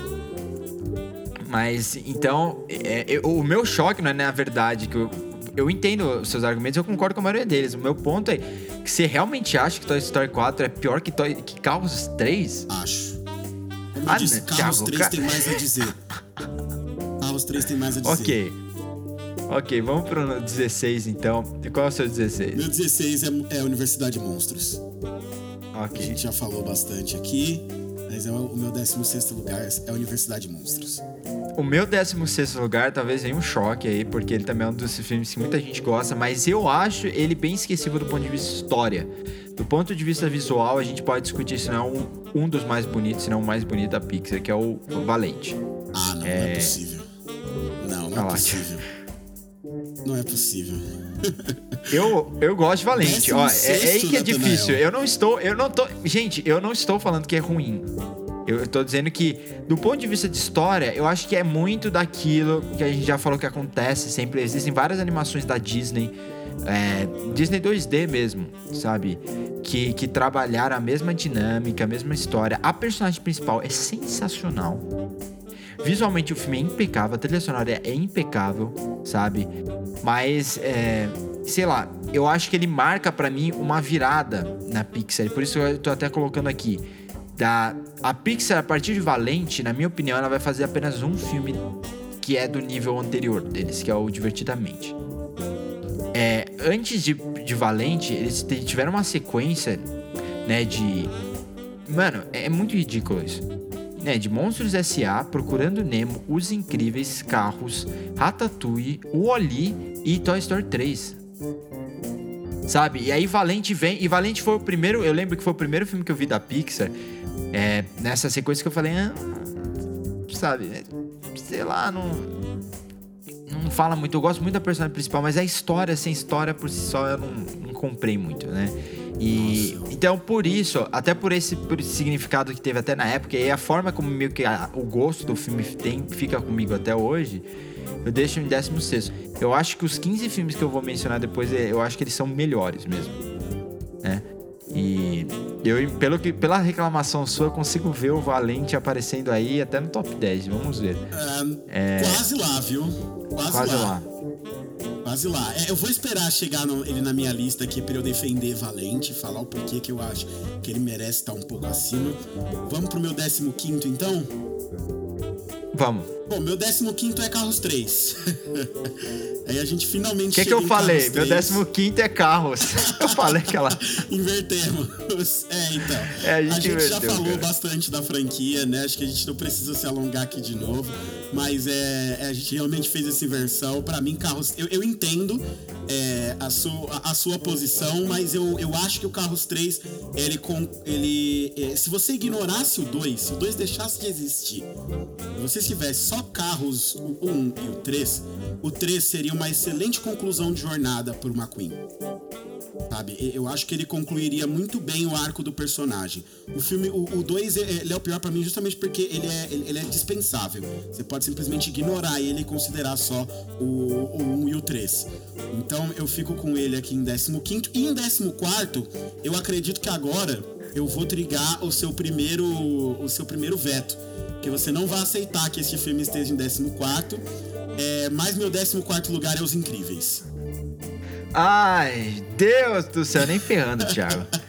Mas então, é, eu- o meu choque não é na verdade que eu, eu entendo os seus argumentos, eu concordo com a maioria deles. O meu ponto é que você realmente acha que Toy Story 4 é pior que, Toy, que Carros 3? Acho. Como Ah, disse, né, Carros Thiago, 3 ca- tem mais a dizer. Carros 3 tem mais a dizer. Ok. Ok, vamos pro 16 então. E qual é o seu 16? Meu 16 é, é Universidade Monstros. A Ok. gente já falou bastante aqui, mas é o, o meu 16 lugar é Universidade Monstros. O meu 16 lugar talvez venha um choque aí, porque ele também é um dos filmes que muita gente gosta, mas eu acho ele bem esquecível do ponto de vista história. Do ponto de vista visual, a gente pode discutir se não é um, um dos mais bonitos, se não o mais bonito da Pixar, que é o Valente. Ah, não, não é possível. Não, não é possível. Não é possível. <laughs> Eu, eu gosto de Valente. Ó, é, é aí que é difícil. Eu não estou. Eu não tô. Gente, eu não estou falando que é ruim. Eu tô dizendo que, do ponto de vista de história, eu acho que é muito daquilo que a gente já falou que acontece. Sempre existem várias animações da Disney. é, Disney 2D mesmo, sabe? Que, que trabalharam a mesma dinâmica, a mesma história. A personagem principal é sensacional. Visualmente o filme é impecável, a trilha sonora é impecável, sabe? Mas, é, sei lá, eu acho que ele marca pra mim uma virada na Pixar. Por isso eu tô até colocando aqui. Da, a Pixar, a partir de Valente, na minha opinião, ela vai fazer apenas um filme que é do nível anterior deles, que é o Divertidamente. É, antes de, de Valente, eles tiveram uma sequência, né, de... Mano, é muito ridículo isso. Né, de Monstros S.A., Procurando Nemo, Os Incríveis, Carros, Ratatouille, O Oli e Toy Story 3. Sabe? E aí Valente vem. E Valente foi o primeiro. Eu lembro que foi o primeiro filme que eu vi da Pixar. É, nessa sequência que eu falei. Ah, sabe? é, Sei lá, não. Não fala muito. Eu gosto muito da personagem principal, mas a história, sem história por si só, eu não, não comprei muito, né? E então por isso, até por esse, por esse significado que teve até na época, e a forma como meio que a- o gosto do filme tem, fica comigo até hoje, eu deixo em 16. Eu acho que os 15 filmes que eu vou mencionar depois, é- eu acho que eles são melhores mesmo. Né? E eu, pelo que, pela reclamação sua, eu consigo ver o Valente aparecendo aí até no top 10. Vamos ver. É, Quase lá, viu? Quase, Quase lá. lá. Quase lá. É, eu vou esperar chegar no- ele na minha lista aqui pra eu defender Valente, falar o porquê que eu acho que ele merece estar um pouco acima. Vamos pro meu 15 então? Vamos. Bom, meu 15 é Carros 3. <laughs> Aí a gente finalmente O que, que eu falei? Meu 3. 15 é carros. <laughs> eu <laughs> falei aquela. Invertemos. É, então. É, a gente já inverteu, falou cara. bastante da franquia, né? Acho que a gente não precisa se alongar aqui de novo. Mas é, é, a gente realmente fez essa inversão. Pra mim, Carros. Eu, eu entendo é, a, sua, a, a sua posição, mas eu, eu acho que o Carros 3, ele. Com, ele é, se você ignorasse o 2, se o 2 deixasse de existir, se você tivesse só Carros o 1 e o 3, o 3 seria uma excelente conclusão de jornada por McQueen sabe? Eu acho que ele concluiria muito bem o arco do personagem. O filme, o 2, ele é o pior pra mim justamente porque ele é, ele, é dispensável. Você pode simplesmente ignorar ele e considerar só o, o 1 um e o 3. Então eu fico com ele aqui em 15 e em 14 eu acredito que agora eu vou trigar o seu primeiro o seu primeiro veto, que você não vai aceitar que esse filme esteja em 14 é, mas meu 14 lugar é Os Incríveis. Ai, Deus do céu, nem ferrando, Thiago. <laughs>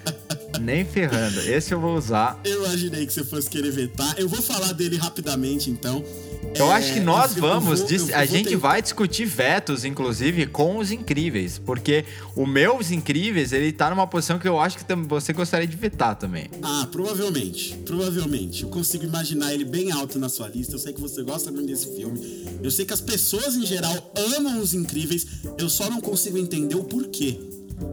Nem ferrando. Esse eu vou usar. Eu imaginei que você fosse querer vetar. Eu vou falar dele rapidamente, então. Eu acho que nós vamos. vou- dis- a gente vai discutir vetos, inclusive, com os incríveis. Porque o meu Os Incríveis, ele tá numa posição que eu acho que você gostaria de vetar também. Ah, provavelmente. Provavelmente. Eu consigo imaginar ele bem alto na sua lista. Eu sei que você gosta muito desse filme. Eu sei que as pessoas em geral amam os incríveis. Eu só não consigo entender o porquê.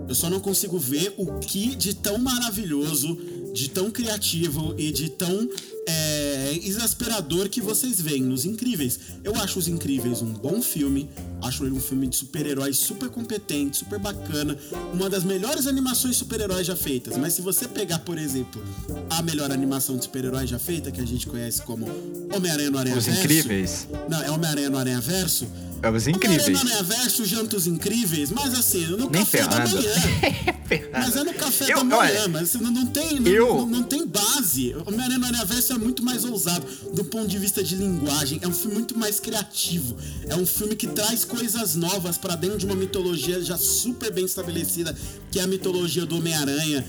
Eu só não consigo ver o que de tão maravilhoso, de tão criativo e de tão é, exasperador que vocês veem nos Incríveis. Eu acho Os Incríveis um bom filme, acho ele um filme de super-heróis super competente, super bacana, uma das melhores animações super-heróis já feitas. Mas se você pegar, por exemplo, a melhor animação de super-heróis já feita, que a gente conhece como Homem-Aranha no Aranha Os Verso. Incríveis. Não, é Homem-Aranha no Aranha Verso. É os Incríveis. Homem-Aranha no Aranha Verso, Jantos Incríveis, mas assim, no Nem café da manhã. <laughs> Mas é no café Eu- da manhã, olha, mas você não, não tem, não, eu- não, não tem base. O Homem-Aranha no é muito mais ousado do ponto de vista de linguagem. É um filme muito mais criativo. É um filme que traz coisas novas pra dentro de uma mitologia já super bem estabelecida, que é a mitologia do Homem-Aranha.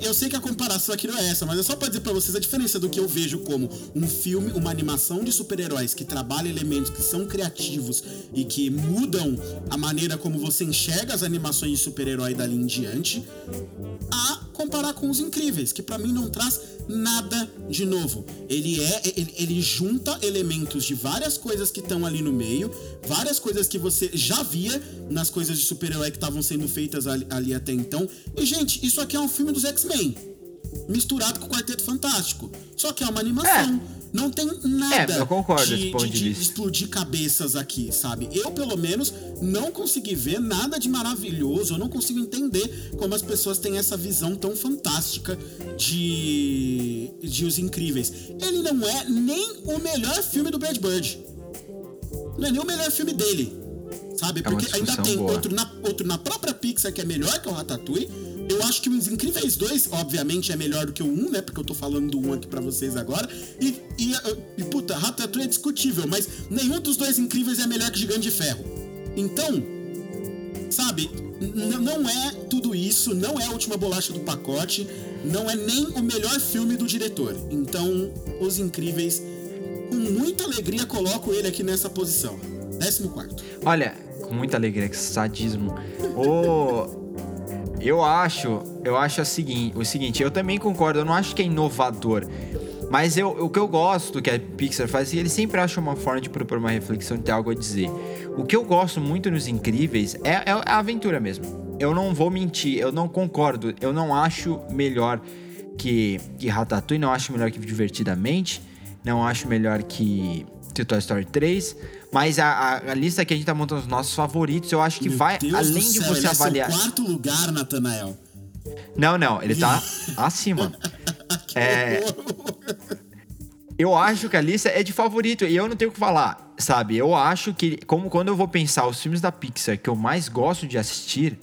Eu sei que a comparação aqui não é essa, mas é só pra dizer pra vocês a diferença do que eu vejo como um filme, uma animação de super-heróis que trabalha elementos que são criativos e que mudam a maneira como você enxerga as animações de super-herói dali em diante, a comparar com os incríveis, que pra mim não traz nada de novo. Ele é, ele, ele junta elementos de várias coisas que estão ali no meio, várias coisas que você já via nas coisas de super-herói que estavam sendo feitas ali, ali até então. E gente, isso aqui é um filme dos X-Men misturado com o Quarteto Fantástico. Só que é uma animação. Não tem nada É, eu concordo de, de- de de explodir cabeças aqui, sabe? Eu, pelo menos, não consegui ver nada de maravilhoso. Eu não consigo entender como as pessoas têm essa visão tão fantástica de, de Os Incríveis. Ele não é nem o melhor filme do Brad Bird. Não é nem o melhor filme dele. Sabe? É Porque ainda tem boa. outro na, outro na própria Pixar que é melhor que o Ratatouille. Eu acho que os Incríveis 2, obviamente, é melhor do que o 1, né? Porque eu tô falando do 1 aqui pra vocês agora. E, e, e puta, Ratatouille é discutível, mas nenhum dos dois Incríveis é melhor que Gigante de Ferro. Então, sabe, não é tudo isso, não é a última bolacha do pacote, não é nem o melhor filme do diretor. Então, Os Incríveis com muita alegria coloco ele aqui nessa posição. 14. Olha, com muita alegria, que sadismo. Ô. Eu acho, eu acho o seguinte, o seguinte, eu também concordo, eu não acho que é inovador. Mas eu, o que eu gosto que a Pixar faz, é que ele sempre acha uma forma de propor uma reflexão e ter algo a dizer. O que eu gosto muito nos Incríveis é, é a aventura mesmo. Eu não vou mentir, eu não concordo, eu não acho melhor que, que Ratatouille, não acho melhor que Divertidamente, não acho melhor que, que Toy Story 3, mas a, a, a, lista que a gente tá montando os nossos favoritos, eu acho que Meu vai Deus além do de céu, você ele avaliar. É seu quarto lugar, Natanael. Não, não, ele tá <laughs> acima. <laughs> É, eu acho que a lista é de favorito e eu não tenho o que falar, sabe? Eu acho que, como quando eu vou pensar os filmes da Pixar que eu mais gosto de assistir,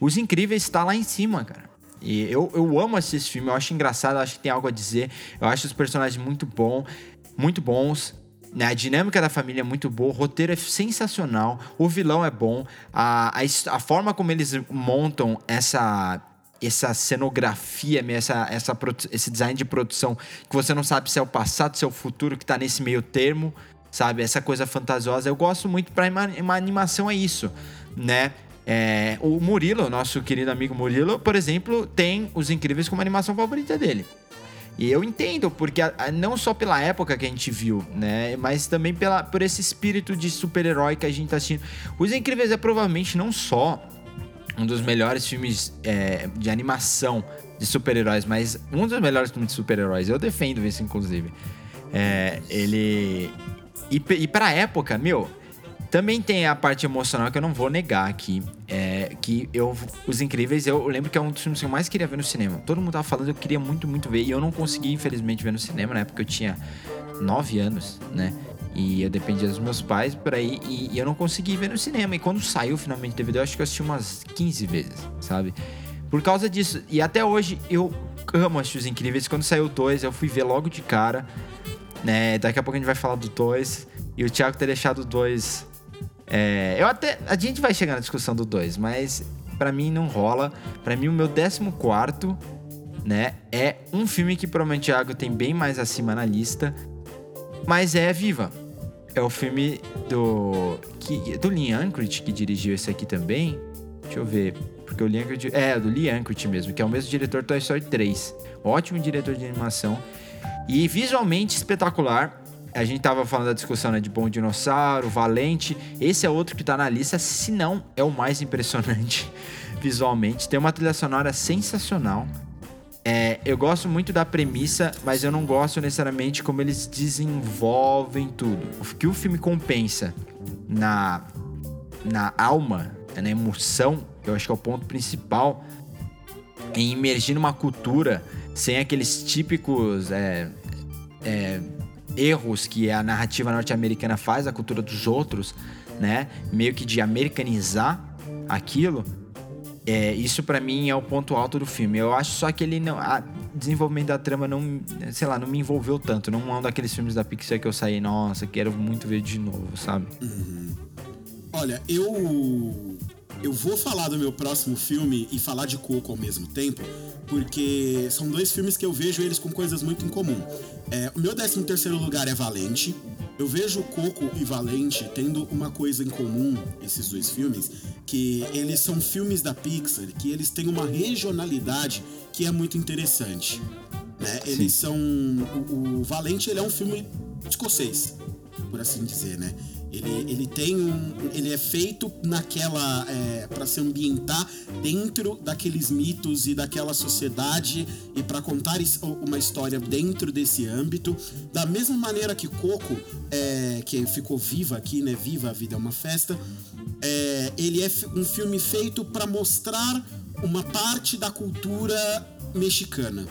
Os Incríveis está lá em cima, cara. E eu, eu amo assistir esse filme, eu acho engraçado, eu acho que tem algo a dizer, eu acho os personagens muito bom, muito bons. Né? A dinâmica da família é muito boa, o roteiro é sensacional, o vilão é bom, a, a, a forma como eles montam essa essa cenografia, essa, essa, esse design de produção que você não sabe se é o passado, se é o futuro, que tá nesse meio termo, sabe? Essa coisa fantasiosa. Eu gosto muito pra uma, animação é isso, né? É, o Murilo, nosso querido amigo Murilo, por exemplo, tem Os Incríveis como animação favorita dele. E eu entendo, porque a, a, não só pela época que a gente viu, né? Mas também pela, por esse espírito de super-herói que a gente tá assistindo. Os Incríveis é provavelmente não só um dos melhores filmes é, de animação de super-heróis, mas um dos melhores filmes de super-heróis. Eu defendo isso, inclusive. É, ele. E, e pra época, meu, também tem a parte emocional que eu não vou negar aqui. É, que eu. Os Incríveis, eu lembro que é um dos filmes que eu mais queria ver no cinema. Todo mundo tava falando, eu queria muito, muito ver. E eu não consegui, infelizmente, ver no cinema, na época eu tinha 9 anos, né? E eu dependia dos meus pais para ir e, e, eu não consegui ver no cinema. E quando saiu finalmente o DVD, eu acho que eu assisti umas 15 vezes, sabe? Por causa disso. E até hoje eu amo assistir Os Incríveis. Quando saiu 2, eu fui ver logo de cara. Né? Daqui a pouco a gente vai falar do 2. E o Thiago ter deixado 2. É, eu até. A gente vai chegar na discussão do 2, mas para mim não rola. para mim, o meu 14, né? É um filme que provavelmente Thiago tem bem mais acima na lista. Mas é Viva. É o filme do. Que, do Lee Anchorage, que dirigiu esse aqui também. Deixa eu ver. Porque o Lee Anchorage. É, do Lee Anchorage mesmo, que é o mesmo diretor do Toy Story 3. Ótimo diretor de animação. E visualmente espetacular. A gente tava falando da discussão né, de Bom Dinossauro, Valente. Esse é outro que tá na lista, se não é o mais impressionante <laughs> visualmente. Tem uma trilha sonora sensacional. É, eu gosto muito da premissa, mas eu não gosto necessariamente como eles desenvolvem tudo. O que o filme compensa na, na alma, na emoção, eu acho que é o ponto principal, em imergir numa cultura sem aqueles típicos é, é, erros que a narrativa norte-americana faz, a cultura dos outros, né? Meio que de americanizar aquilo. É, isso para mim é o ponto alto do filme. Eu acho só que ele não. A desenvolvimento da trama não. Sei lá, não me envolveu tanto. Não é um daqueles filmes da Pixar que eu saí, nossa, quero muito ver de novo, sabe? Uhum. Olha, eu. Eu vou falar do meu próximo filme e falar de Coco ao mesmo tempo, porque são dois filmes que eu vejo eles com coisas muito em comum. É, o meu 13 terceiro lugar é Valente, eu vejo Coco e Valente tendo uma coisa em comum, esses dois filmes, que eles são filmes da Pixar, que eles têm uma regionalidade que é muito interessante. Né? Eles são. O, o Valente ele é um filme escocês, por assim dizer, né? Ele, ele tem um. Ele é feito naquela. É, para se ambientar dentro daqueles mitos e daquela sociedade e para contar uma história dentro desse âmbito. Da mesma maneira que Coco, é, que ficou viva aqui, né? Viva a Vida é uma Festa. É, ele é um filme feito para mostrar uma parte da cultura mexicana.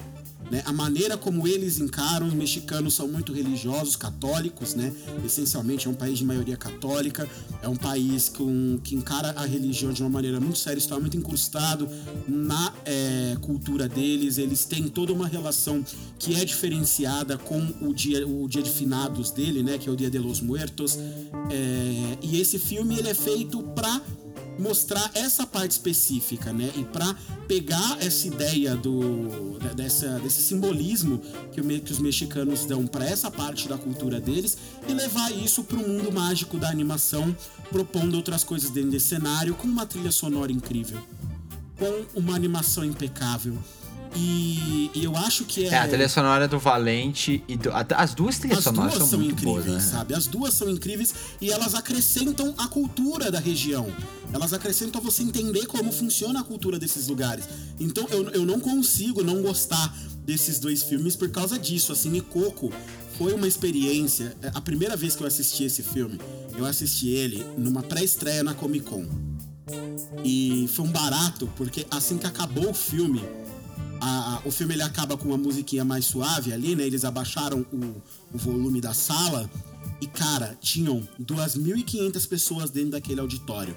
Né? A maneira como eles encaram, os mexicanos são muito religiosos, católicos, né? Essencialmente é um país de maioria católica, é um país com, que encara a religião de uma maneira muito séria, está muito incrustado na é, cultura deles. Eles têm toda uma relação que é diferenciada com o dia, o dia de finados dele, né? Que é o Dia de los Muertos. É, e esse filme ele é feito para mostrar essa parte específica, né? E para pegar essa ideia do dessa, desse simbolismo que, o, que os mexicanos dão para essa parte da cultura deles e levar isso para o mundo mágico da animação, propondo outras coisas dentro desse cenário com uma trilha sonora incrível, com uma animação impecável e, e, eu acho que é. É, a trilha sonora do Valente e do, as duas trilhas as sonoras duas são, são incríveis, boas, né? sabe? As duas são incríveis e elas acrescentam a cultura da região. Elas acrescentam a você entender como funciona a cultura desses lugares. Então eu, eu não consigo não gostar desses dois filmes por causa disso. Assim, e Coco foi uma experiência. É, a primeira vez que eu assisti esse filme, eu assisti ele numa pré-estreia na Comic Con. E foi um barato, porque assim que acabou o filme, a, a, o filme ele acaba com uma musiquinha mais suave ali, né? Eles abaixaram o, o volume da sala e, cara, tinham 2.500 pessoas dentro daquele auditório.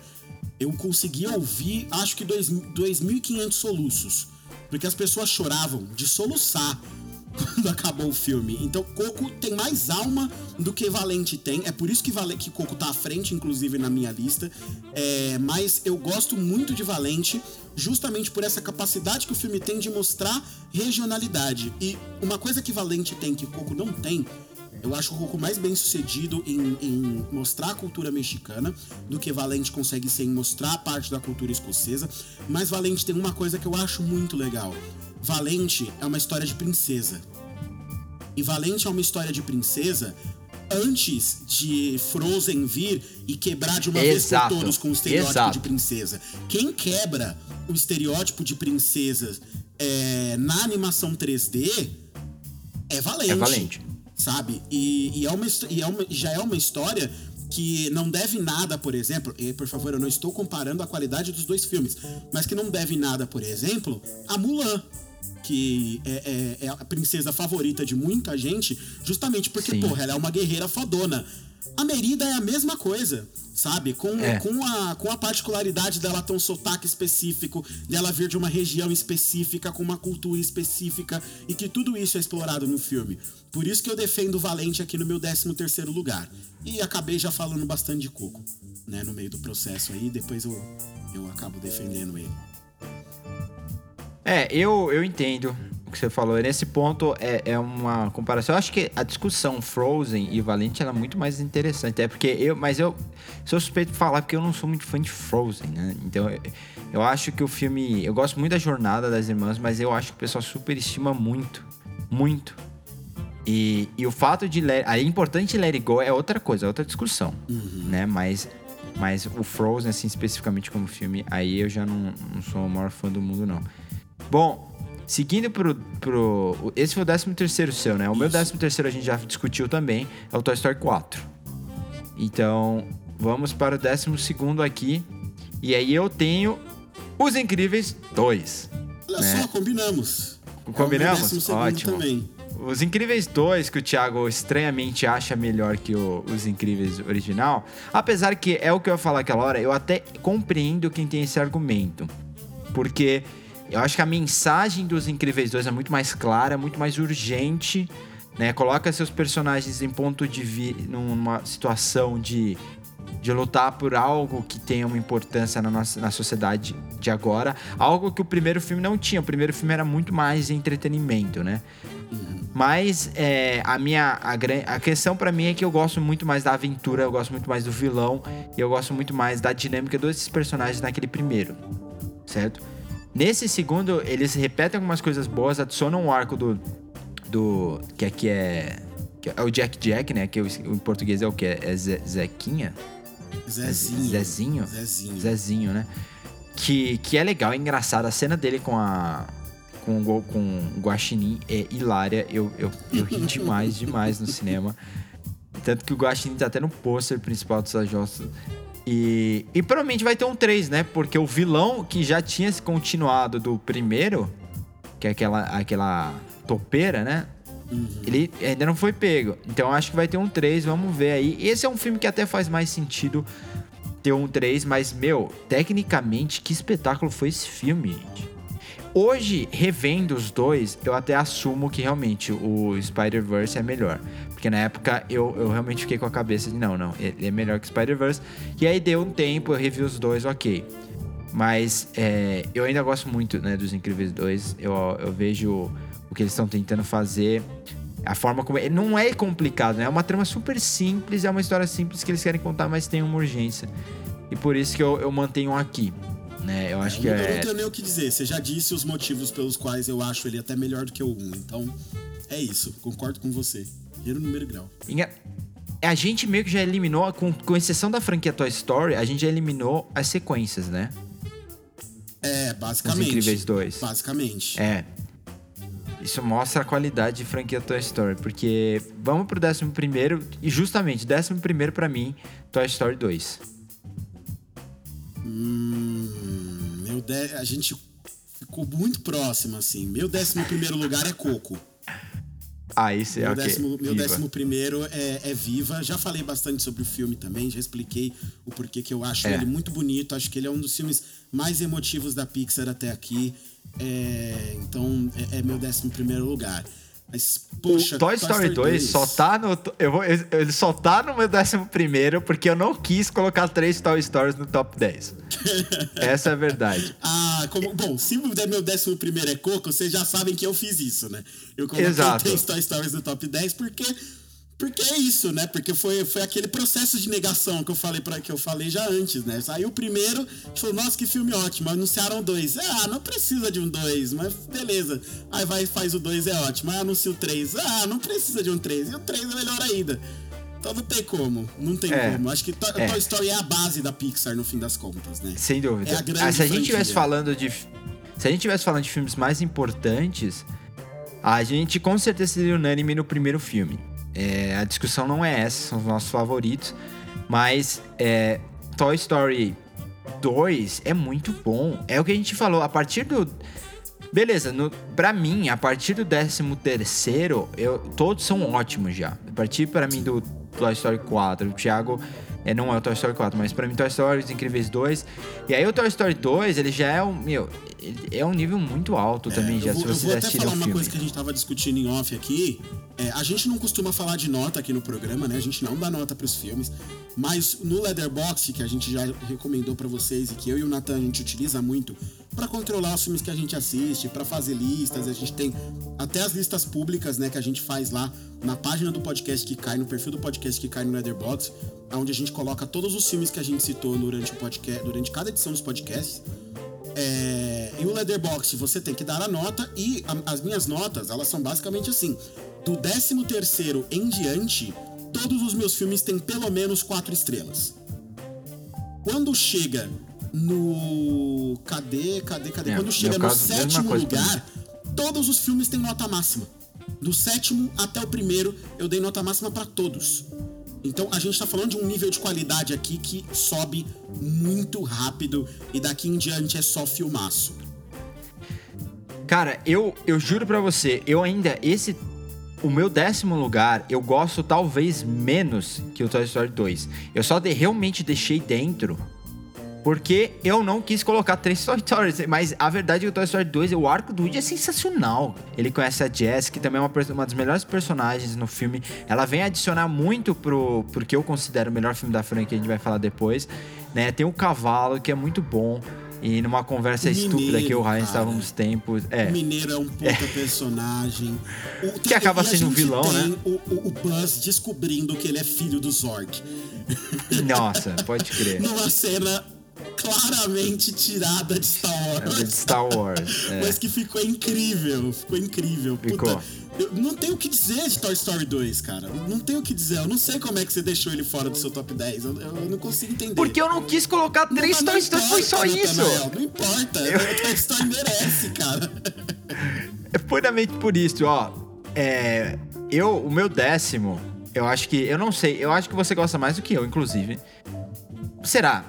Eu consegui ouvir, acho que 2.500 soluços, porque as pessoas choravam de soluçar quando acabou o filme. Então, Coco tem mais alma do que Valente tem. É por isso que, Vale que Coco tá à frente, inclusive, na minha lista. É, mas eu gosto muito de Valente, justamente por essa capacidade que o filme tem de mostrar regionalidade. E uma coisa que Valente tem que Coco não tem. Eu acho o Coco mais bem sucedido em, em, mostrar a cultura mexicana do que Valente consegue ser em mostrar a parte da cultura escocesa. Mas Valente tem uma coisa que eu acho muito legal. Valente é uma história de princesa. E Valente é uma história de princesa antes de Frozen vir e quebrar de uma Exato. vez por todos com o estereótipo Exato. de princesa. Quem quebra o estereótipo de princesa é, na animação 3D é Valente. É Valente. Sabe? E, e, é uma, e é uma, já é uma história que não deve nada, por exemplo, e por favor, eu não estou comparando a qualidade dos dois filmes, mas que não deve nada, por exemplo, a Mulan que é, é, é, a princesa favorita de muita gente, justamente porque, Sim. porra, ela é uma guerreira fodona. A Merida é a mesma coisa, sabe? Com, É. com, a, com a particularidade dela ter um sotaque específico, dela vir de uma região específica, com uma cultura específica, e que tudo isso é explorado no filme. Por isso que eu defendo o Valente aqui no meu 13 terceiro lugar. E acabei já falando bastante de Coco, né? No meio do processo aí, depois eu, eu acabo defendendo ele. É, eu, eu entendo o que você falou. E Nesse ponto é, é uma comparação. Eu acho que a discussão Frozen e Valente é muito mais interessante. É porque eu, mas eu sou suspeito de falar porque eu não sou muito fã de Frozen, né? Então eu, eu acho que o filme. Eu gosto muito da jornada das irmãs, mas eu acho que o pessoal superestima muito. Muito. E, e o fato de. Let, aí é importante Let It Go é outra coisa, é outra discussão. Né? Mas. Mas o Frozen, assim, especificamente como filme, aí eu já não, não sou o maior fã do mundo, não. Bom, seguindo pro. pro esse foi o 13 terceiro seu, né? O meu 13 terceiro a gente já discutiu também, é o Toy Story 4. Então, vamos para o 12 segundo aqui. E aí eu tenho Os Incríveis 2. Olha Né? só, combinamos. Combinamos? É décimo segundo Ótimo. Também. Os Incríveis 2, que o Thiago estranhamente acha melhor que o- Os Incríveis original, apesar que é o que eu ia falar aquela hora, eu até compreendo quem tem esse argumento. Porque eu acho que a mensagem dos Incríveis 2 é muito mais clara, muito mais urgente, né? Coloca seus personagens em ponto de vi numa situação de de lutar por algo que tenha uma importância na nossa na sociedade de agora, algo que o primeiro filme não tinha. O primeiro filme era muito mais entretenimento, né? Mas é, a minha a, a questão pra mim é que eu gosto muito mais da aventura, eu gosto muito mais do vilão e eu gosto muito mais da dinâmica desses personagens naquele primeiro, certo? Nesse segundo, eles repetem algumas coisas boas, adicionam o arco do do que aqui é que é o Jack Jack, né? Que o- em português é o que é Ze- Zequinha, Zezinho. Zezinho, Zezinho. Zezinho, né? Que, que é legal, é engraçado. A cena dele com a. Com o, com o Guaxinim é hilária. Eu, eu, eu ri demais, demais no cinema. Tanto que o Guaxinim tá até no pôster principal dos Sajos. E, e provavelmente vai ter um 3, né? Porque o vilão que já tinha se continuado do primeiro, que é aquela, aquela topeira, né? Ele ainda não foi pego. Então acho que vai ter um 3, vamos ver aí. Esse é um filme que até faz mais sentido ter um 3, mas, meu, tecnicamente, que espetáculo foi esse filme, gente? Hoje, revendo os dois, eu até assumo que realmente o Spider-Verse é melhor. Porque na época eu, eu realmente fiquei com a cabeça de não, não, ele é melhor que Spider-Verse. E aí deu um tempo, eu revi os dois, ok. Mas é, eu ainda gosto muito né, dos Incríveis 2. Eu, eu vejo o que eles estão tentando fazer. A forma como. Não é complicado, né? É uma trama super simples, é uma história simples que eles querem contar, mas tem uma urgência. E por isso que eu, eu mantenho aqui. Né? Eu acho É, que eu é. não tenho nem o que dizer. Você já disse os motivos pelos quais eu acho ele até melhor do que o 1. Então, é isso. Concordo com você. Gênero, número e grau. Enga- A gente meio que já eliminou, com, com exceção da franquia Toy Story, a gente já eliminou as sequências, né? É, basicamente. Os Incríveis 2. Basicamente. É. Isso mostra a qualidade de franquia Toy Story, porque vamos pro 11 primeiro e justamente 11 primeiro pra mim, Toy Story 2. Hum, meu de... A gente ficou muito próximo, assim. Meu décimo primeiro lugar é Coco. Ah, isso é Meu, ok. décimo, meu Viva. décimo primeiro é, é Viva. Já falei bastante sobre o filme também, já expliquei o porquê que eu acho É. ele muito bonito. Acho que ele é um dos filmes mais emotivos da Pixar até aqui. É, então, é, é meu décimo primeiro lugar. Mas, poxa, o Toy Story 2 só tá no. Eu vou, ele só tá no meu décimo primeiro porque eu não quis colocar três Toy Stories no top 10. <laughs> Essa é a verdade. Ah, como, bom, se meu décimo primeiro é Coco, vocês já sabem que eu fiz isso, né? Eu coloquei Exato. três Toy Stories no top 10 porque porque é isso, né? Porque foi, foi aquele processo de negação que eu falei para que eu falei já antes, né? Saiu o primeiro, a gente falou, nossa, que filme ótimo. Anunciaram dois. Ah, não precisa de um dois, mas beleza. Aí vai faz o dois, é ótimo. Aí anuncia o três. Ah, não precisa de um três. E o três é melhor ainda. Então não tem como, não tem É, como. Acho que to é. Toy Story é a base da Pixar no fim das contas, né? Sem dúvida. É a grande Ah, se a gente franquia. estivesse falando de. Se a gente estivesse falando de filmes mais importantes, a gente com certeza seria unânime no primeiro filme. É, a discussão não é essa, são os nossos favoritos. Mas é, Toy Story 2 é muito bom. É o que a gente falou, a partir do. Beleza, no, pra mim, a partir do 13 terceiro, eu, todos são ótimos já. A partir pra mim do Toy Story 4, o Thiago é, não é o Toy Story 4, mas pra mim Toy Story, Os Incríveis 2. E aí o Toy Story 2, ele já é um, meu, é um nível muito alto também, É, já, eu vou, se eu você assistir falar o uma filme. coisa que a gente tava discutindo em off aqui. É, a gente não costuma falar de nota aqui no programa, né? A gente não dá nota pros filmes. Mas no Leatherbox, que a gente já recomendou pra vocês e que eu e o Nathan a gente utiliza muito pra controlar os filmes que a gente assiste, pra fazer listas, a gente tem até as listas públicas, né, que a gente faz lá na página do podcast que cai, no perfil do podcast que cai no Leatherbox, onde a gente coloca todos os filmes que a gente citou durante o podcast, durante cada edição dos podcasts. É, e o Leatherbox, você tem que dar a nota e a- as minhas notas, elas são basicamente assim. Do 13 terceiro em diante, todos os meus filmes têm pelo menos quatro estrelas. Quando chega no... Cadê, cadê, cadê? É, Quando chega no caso, sétimo lugar, todos os filmes têm nota máxima. Do sétimo até o primeiro, eu dei nota máxima pra todos. Então a gente tá falando de um nível de qualidade aqui que sobe muito rápido e daqui em diante é só filmaço. Cara, eu, eu juro pra você, eu ainda. Esse. O meu décimo lugar, eu gosto talvez menos que o Toy Story 2. Eu só de- realmente deixei dentro. Porque eu não quis colocar três Toy Stories. Mas a verdade é que o Toy Story 2, o arco do Woody é sensacional. Ele conhece a Jess, que também é uma, uma das melhores personagens no filme. Ela vem adicionar muito pro, pro que eu considero o melhor filme da franquia, que a gente vai falar depois. Né? Tem o cavalo, que é muito bom. E numa conversa O estúpida que o Ryan Mineiro, estava uns tempos. É. O Mineiro é um puta <laughs> personagem. O- Que acaba sendo um vilão, né? O, o, o Buzz descobrindo que ele é filho do Zorg. Nossa, pode crer. Numa cena claramente tirada de Star Wars. É de Star Wars. <laughs> é. Mas que ficou incrível, ficou incrível. Puta, Ficou. eu não tenho o que dizer de Toy Story 2, cara. Não tenho o que dizer. Eu não sei como é que você deixou ele fora do seu top 10. Eu, eu não consigo entender. Porque eu não quis colocar três não Toy Stories, foi só importa, isso. Não importa. <laughs> Toy Story merece, cara. É puramente por isso, ó. É, eu, o meu décimo, eu acho que. Eu não sei, eu acho que você gosta mais do que eu, inclusive. Será?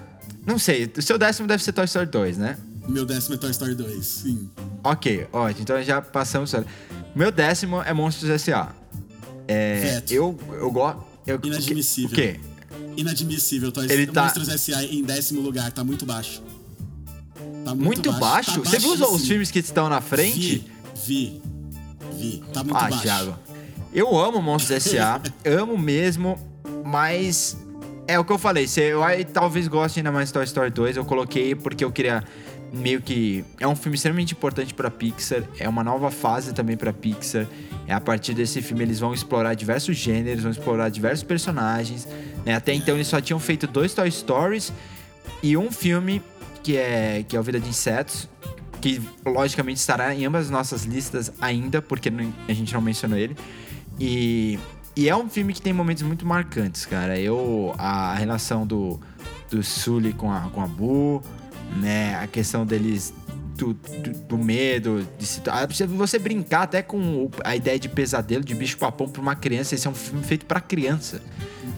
Não sei. O seu décimo deve ser Toy Story 2, né? Meu décimo é Toy Story 2, sim. Ok, ótimo. Então já passamos. Meu décimo é Monstros S.A. É, eu eu gosto. Inadmissível. O quê? Inadmissível, Toy Ele tá- Monstros S.A. em décimo lugar, tá muito baixo. Tá Tá Muito, baixo? Tá Você viu os- os filmes que estão na frente? Vi, vi. Vi. Tá muito ah, baixo. Thiago. Eu amo Monstros S.A., <laughs> amo mesmo, mas é o que eu falei. Se eu aí, talvez goste ainda mais Toy Story 2, eu coloquei porque eu queria meio que é um filme extremamente importante pra Pixar, é uma nova fase também pra Pixar. É a partir desse filme eles vão explorar diversos gêneros, vão explorar diversos personagens, né? Até então eles só tinham feito dois Toy Stories e um filme que é que é o Vida de Insetos, que logicamente estará em ambas as nossas listas ainda, porque a gente não mencionou ele. E, e é um filme que tem momentos muito marcantes, cara. Eu a relação do do Sully com a com a né, a questão deles do, do, do medo, de você- brincar até com o- a ideia de pesadelo de bicho papão pra uma criança, esse é um filme feito pra criança.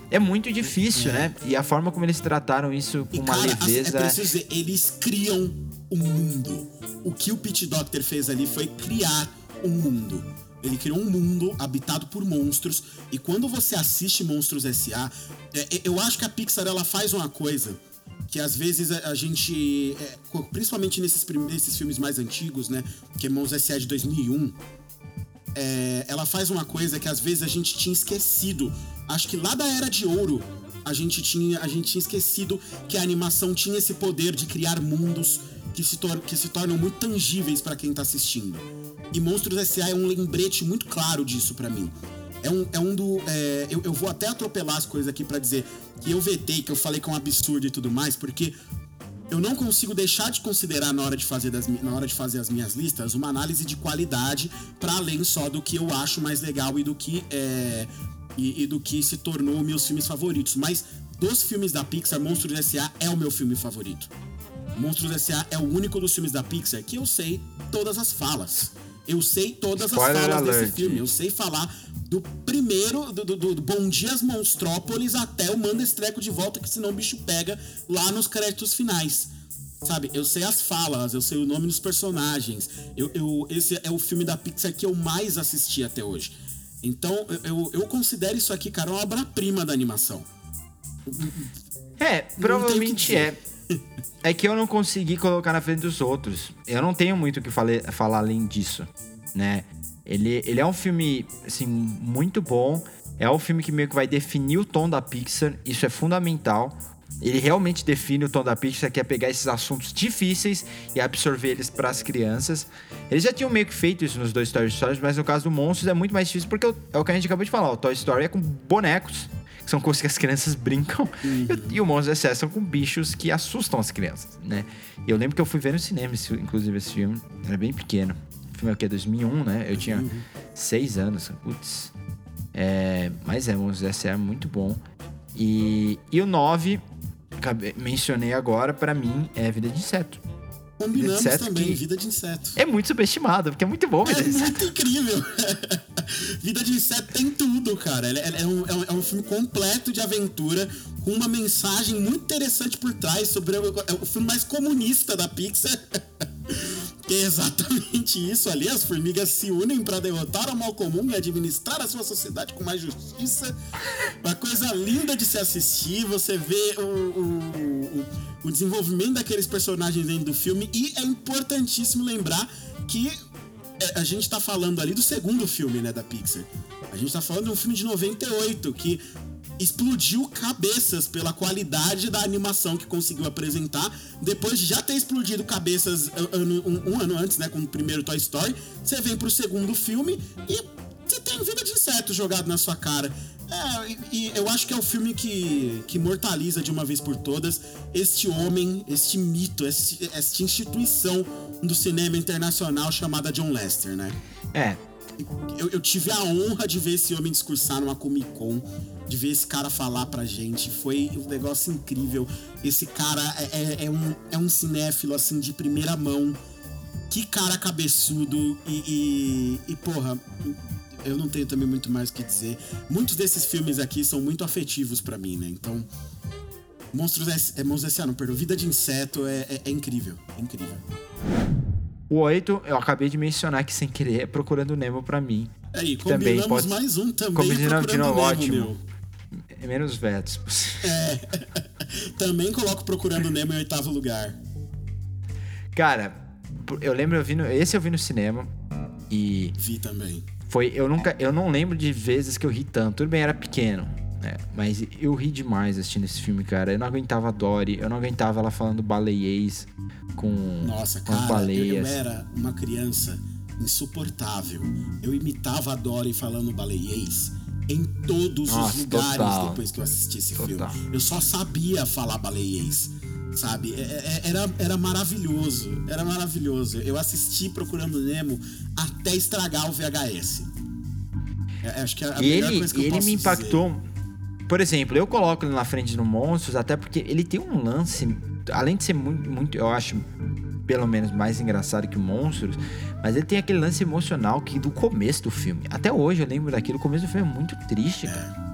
É muito difícil, né? E a forma como eles trataram isso com E, uma cara, as- leveza. é preciso dizer, eles criam um mundo. O que o Pete Doctor fez ali foi criar um mundo. Ele criou um mundo habitado por monstros. E quando você assiste Monstros S.A., é, é, eu acho que a Pixar ela faz uma coisa que às vezes a, gente, é, principalmente nesses, nesses filmes mais antigos, né? Que é Monstros S.A. de 2001, é, ela faz uma coisa que às vezes a gente tinha esquecido. Acho que lá da Era de Ouro a gente tinha, a gente tinha esquecido que a animação tinha esse poder de criar mundos que se, que se tornam muito tangíveis para quem tá assistindo. E Monstros S.A. é um lembrete muito claro disso para mim. É um, é um do. é, eu, eu vou até atropelar as coisas aqui para dizer que eu vetei, que eu falei que é um absurdo e tudo mais, porque eu não consigo deixar de considerar na hora de fazer, das, na hora de fazer as minhas listas uma análise de qualidade para além só do que eu acho mais legal e do que é, e, e do que se tornou meus filmes favoritos. Mas dos filmes da Pixar, Monstros S.A. é o meu filme favorito. Monstros S.A. é o único dos filmes da Pixar que eu sei todas as falas. Eu sei todas Spoiler as falas desse alert. filme. Eu sei falar do primeiro, do, do, do Bom Dias Monstrópolis até o Manda esse treco de volta, que senão o bicho pega lá nos créditos finais. Sabe, eu sei as falas, eu sei o nome dos personagens. Eu, eu- esse é o filme da Pixar que eu mais assisti até hoje. Então, eu, eu, considero isso aqui, cara, uma obra-prima da animação. É, provavelmente é. É que eu não consegui colocar na frente dos outros. Eu não tenho muito o que fale- falar além disso, né? Ele, ele é um filme, assim, muito bom. É um filme que meio que vai definir o tom da Pixar. Isso é fundamental. Ele realmente define o tom da Pixar, que é pegar esses assuntos difíceis e absorver eles para as crianças. Eles já tinham meio que feito isso nos dois Toy Stories, mas no caso do Monstros é muito mais difícil porque é o que a gente acabou de falar. O Toy Story é com bonecos, que são coisas que as crianças brincam. E, o- e o Monstros S.A. são com bichos que assustam as crianças, né? E eu lembro que eu fui ver no cinema, esse- inclusive, esse filme. Era bem pequeno. O filme é o quê? 2001, né? Eu tinha seis anos. Putz. É, mas é, Monstros S.A. é muito bom. E, e o 9, acabei- mencionei agora, pra mim, é Vida de Inseto. Combinamos Inseto também, que- Vida de Inseto. É muito subestimado, porque é muito bom Vida É de Inseto. muito incrível. <laughs> Vida de Inseto tem tudo, cara. É, é um, é um- é um filme completo de aventura, com uma mensagem muito interessante por trás sobre o, é o filme mais comunista da Pixar. <laughs> Exatamente isso ali. As formigas se unem para derrotar o mal comum e administrar a sua sociedade com mais justiça. Uma coisa linda de se assistir. Você vê o, o- o- o desenvolvimento daqueles personagens dentro do filme. E é importantíssimo lembrar que é, a gente tá falando ali do segundo filme, né, da Pixar. A gente tá falando de um filme de 98 que explodiu cabeças pela qualidade da animação que conseguiu apresentar. Depois de já ter explodido cabeças ano- um, um ano antes, né, com o primeiro Toy Story, você vem pro segundo filme e você tem vida de inseto jogado na sua cara. É, e, e eu acho que é o filme que, que imortaliza de uma vez por todas este homem, este mito, este, esta instituição do cinema internacional chamada John Lester, né? É, Eu, eu tive a honra de ver esse homem discursar numa Comic Con, de ver esse cara falar pra gente. Foi um negócio incrível. Esse cara é, é- é um, é um cinéfilo, assim, de primeira mão. Que cara cabeçudo e, e, e, porra, eu não tenho também muito mais o que dizer. Muitos desses filmes aqui são muito afetivos pra mim, né? Então, Monstros S, é Monstros S.A., não, perdão, Vida de Inseto é, é- é incrível, é incrível. o 8, eu acabei de mencionar aqui sem querer, é Procurando Nemo pra mim. Aí, Que também combinamos pode- mais um também Combinamos de novo, ótimo. meu. É menos vetos. <laughs> Também coloco Procurando Nemo em oitavo lugar. Cara, eu lembro eu vi no, esse eu vi no cinema e Vi também. foi eu nunca eu não lembro de vezes que eu ri tanto. Tudo bem, era pequeno, né? Mas eu ri demais assistindo esse filme, cara. Eu não aguentava a Dory, eu não aguentava ela falando baleiês com Nossa, com cara, eu, eu baleias. era uma criança insuportável. Eu imitava a Dory falando baleiês em todos os Nossa, lugares total. depois que eu assisti esse Total. filme. Eu só sabia falar baleiês. Sabe? É- é- Era, era maravilhoso. Era maravilhoso. Eu assisti Procurando Nemo até estragar o VHS. É, acho que é a E melhor ele, coisa que eu ele me dizer. impactou. Por exemplo, eu coloco ele na frente do Monstros, até porque ele tem um lance, além de ser muito, muito eu acho, pelo menos mais engraçado que o Monstros, mas ele tem aquele lance emocional que do começo do filme. Até hoje eu lembro daquilo, o começo do filme é muito triste, cara.